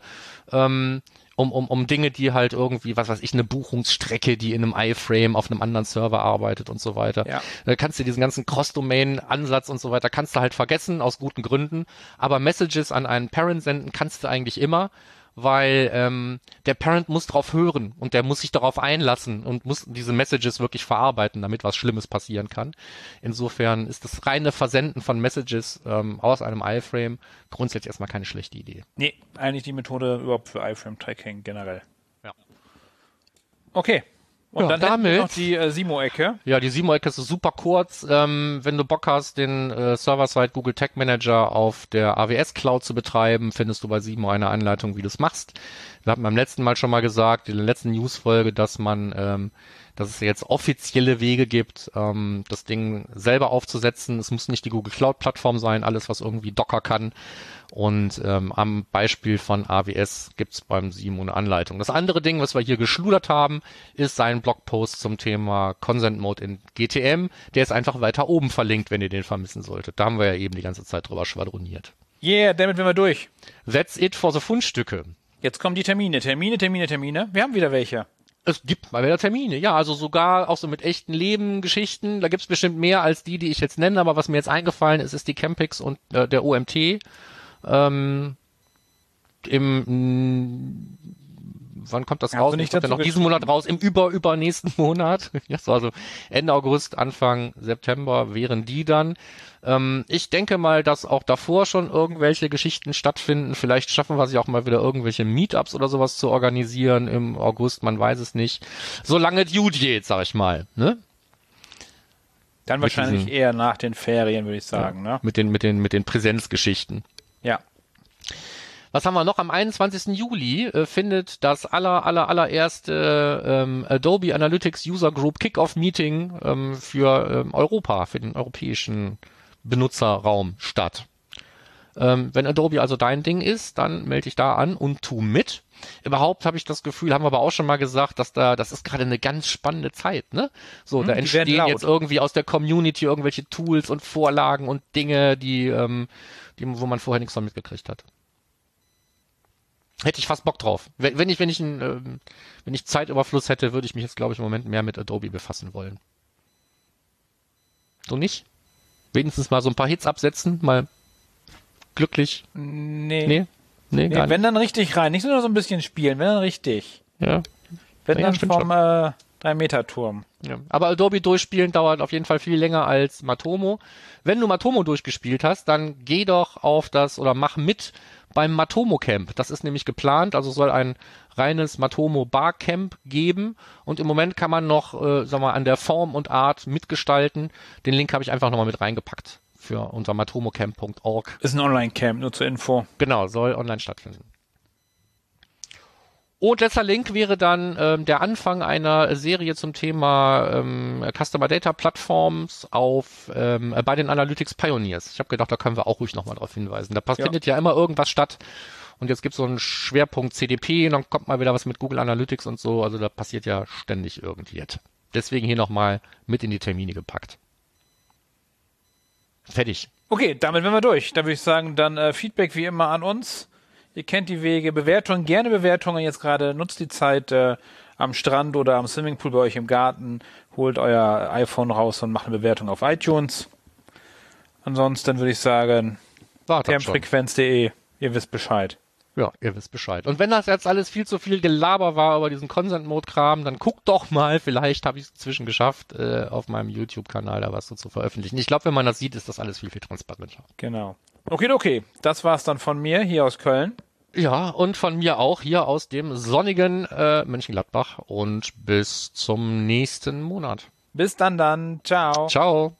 Ähm, um, um, um Dinge, die halt irgendwie, was weiß ich, eine Buchungsstrecke, die in einem iFrame auf einem anderen Server arbeitet und so weiter. Ja. Da kannst du diesen ganzen Cross-Domain-Ansatz und so weiter, kannst du halt vergessen, aus guten Gründen. Aber Messages an einen Parent senden kannst du eigentlich immer weil ähm, der Parent muss drauf hören und der muss sich darauf einlassen und muss diese Messages wirklich verarbeiten, damit was Schlimmes passieren kann. Insofern ist das reine Versenden von Messages ähm, aus einem iFrame grundsätzlich erstmal keine schlechte Idee. Nee, eigentlich die Methode überhaupt für iFrame-Tracking generell. Ja. Okay. Und Ja, dann damit- noch die äh, Simo-Ecke. Ja, die Simo-Ecke ist super kurz. Ähm, wenn du Bock hast, den äh, Server-Side Google Tag Manager auf der AWS Cloud zu betreiben, findest du bei Simo eine Anleitung, wie du es machst. Wir hatten beim letzten Mal schon mal gesagt, in der letzten News-Folge, dass man, ähm, dass es jetzt offizielle Wege gibt, ähm, das Ding selber aufzusetzen. Es muss nicht die Google Cloud-Plattform sein, alles, was irgendwie Docker kann. Und ähm, am Beispiel von AWS gibt's beim Simo eine Anleitung. Das andere Ding, was wir hier geschludert haben, ist sein Blogpost zum Thema Consent Mode in GTM. Der ist einfach weiter oben verlinkt, wenn ihr den vermissen solltet. Da haben wir ja eben die ganze Zeit drüber schwadroniert. Yeah, damit sind wir durch. That's it for the Fundstücke. Jetzt kommen die Termine. Termine, Termine, Termine. Wir haben wieder welche. Es gibt mal wieder Termine, ja, also sogar auch so mit echten Leben Geschichten. Da gibt's bestimmt mehr als die, die ich jetzt nenne, aber was mir jetzt eingefallen ist, ist die Campix und äh, der OMT. Ähm, Im wann kommt das du raus? nicht kommt ja noch diesen Monat raus, im über übernächsten Monat. Ja, so also Ende August, Anfang September wären die dann. Ähm, ich denke mal, dass auch davor schon irgendwelche Geschichten stattfinden. Vielleicht schaffen wir sie auch mal wieder irgendwelche Meetups oder sowas zu organisieren im August, man weiß es nicht. Solange es gut geht, sag ich mal. Ne? Dann wahrscheinlich diesen- eher nach den Ferien, würde ich sagen. Ne? Mit den, mit den, mit den Präsenzgeschichten. Ja. Was haben wir noch? Am 21. Juli äh, findet das aller, aller, allererste ähm, Adobe Analytics User Group Kickoff Meeting ähm, für ähm, Europa, für den europäischen Benutzerraum statt. Ähm, wenn Adobe also dein Ding ist, dann melde dich da an und tu mit. Überhaupt habe ich das Gefühl, haben wir aber auch schon mal gesagt, dass da, das ist gerade eine ganz spannende Zeit, ne? So, da die werden entstehen jetzt irgendwie aus der Community irgendwelche Tools und Vorlagen und Dinge, die, ähm, die, wo man vorher nichts von mitgekriegt hat. Hätte ich fast Bock drauf. Wenn, wenn ich, wenn ich, ein, ähm, wenn ich Zeitüberfluss hätte, würde ich mich jetzt, glaube ich, im Moment mehr mit Adobe befassen wollen. Du nicht? Wenigstens mal so ein paar Hits absetzen, mal glücklich. Nee. Nee? Nee, Nee, gar wenn nicht. dann richtig rein. Nicht nur so ein bisschen spielen, wenn dann richtig. Ja. Wenn Ja, dann vom äh, 3-Meter-Turm. Ja. Aber Adobe durchspielen dauert auf jeden Fall viel länger als Matomo. Wenn du Matomo durchgespielt hast, dann geh doch auf das oder mach mit beim Matomo Camp. Das ist nämlich geplant, also soll ein reines Matomo Barcamp geben und im Moment kann man noch, äh, sag mal, an der Form und Art mitgestalten. Den Link habe ich einfach nochmal mit reingepackt für unser matomocamp.org. Ist ein Online-Camp, nur zur Info. Genau, soll online stattfinden. Und letzter Link wäre dann ähm, der Anfang einer Serie zum Thema ähm, Customer Data Plattforms auf ähm, äh, bei den Analytics Pioneers. Ich habe gedacht, da können wir auch ruhig nochmal drauf hinweisen. Da pass- Ja. findet ja immer irgendwas statt. Und jetzt gibt es so einen Schwerpunkt CDP und dann kommt mal wieder was mit Google Analytics und so. Also da passiert ja ständig irgendwas. Deswegen hier nochmal mit in die Termine gepackt. Fertig. Okay, damit sind wir durch. Da würde ich sagen, dann äh, Feedback wie immer an uns. Ihr kennt die Wege. Bewertungen, gerne Bewertungen. Jetzt gerade nutzt die Zeit äh, am Strand oder am Swimmingpool bei euch im Garten. Holt euer iPhone raus und macht eine Bewertung auf iTunes. Ansonsten würde ich sagen, termfrequenz.de. Ihr wisst Bescheid. Ja, ihr wisst Bescheid. Und wenn das jetzt alles viel zu viel Gelaber war über diesen Consent-Mode-Kram, dann guckt doch mal, vielleicht habe ich es inzwischen geschafft, äh, auf meinem YouTube-Kanal da was so zu veröffentlichen. Ich glaube, wenn man das sieht, ist das alles viel, viel transparenter. Genau. Okay, okay. Das war's dann von mir hier aus Köln. Ja, und von mir auch hier aus dem sonnigen äh, Mönchengladbach und bis zum nächsten Monat. Bis dann dann. Ciao. Ciao.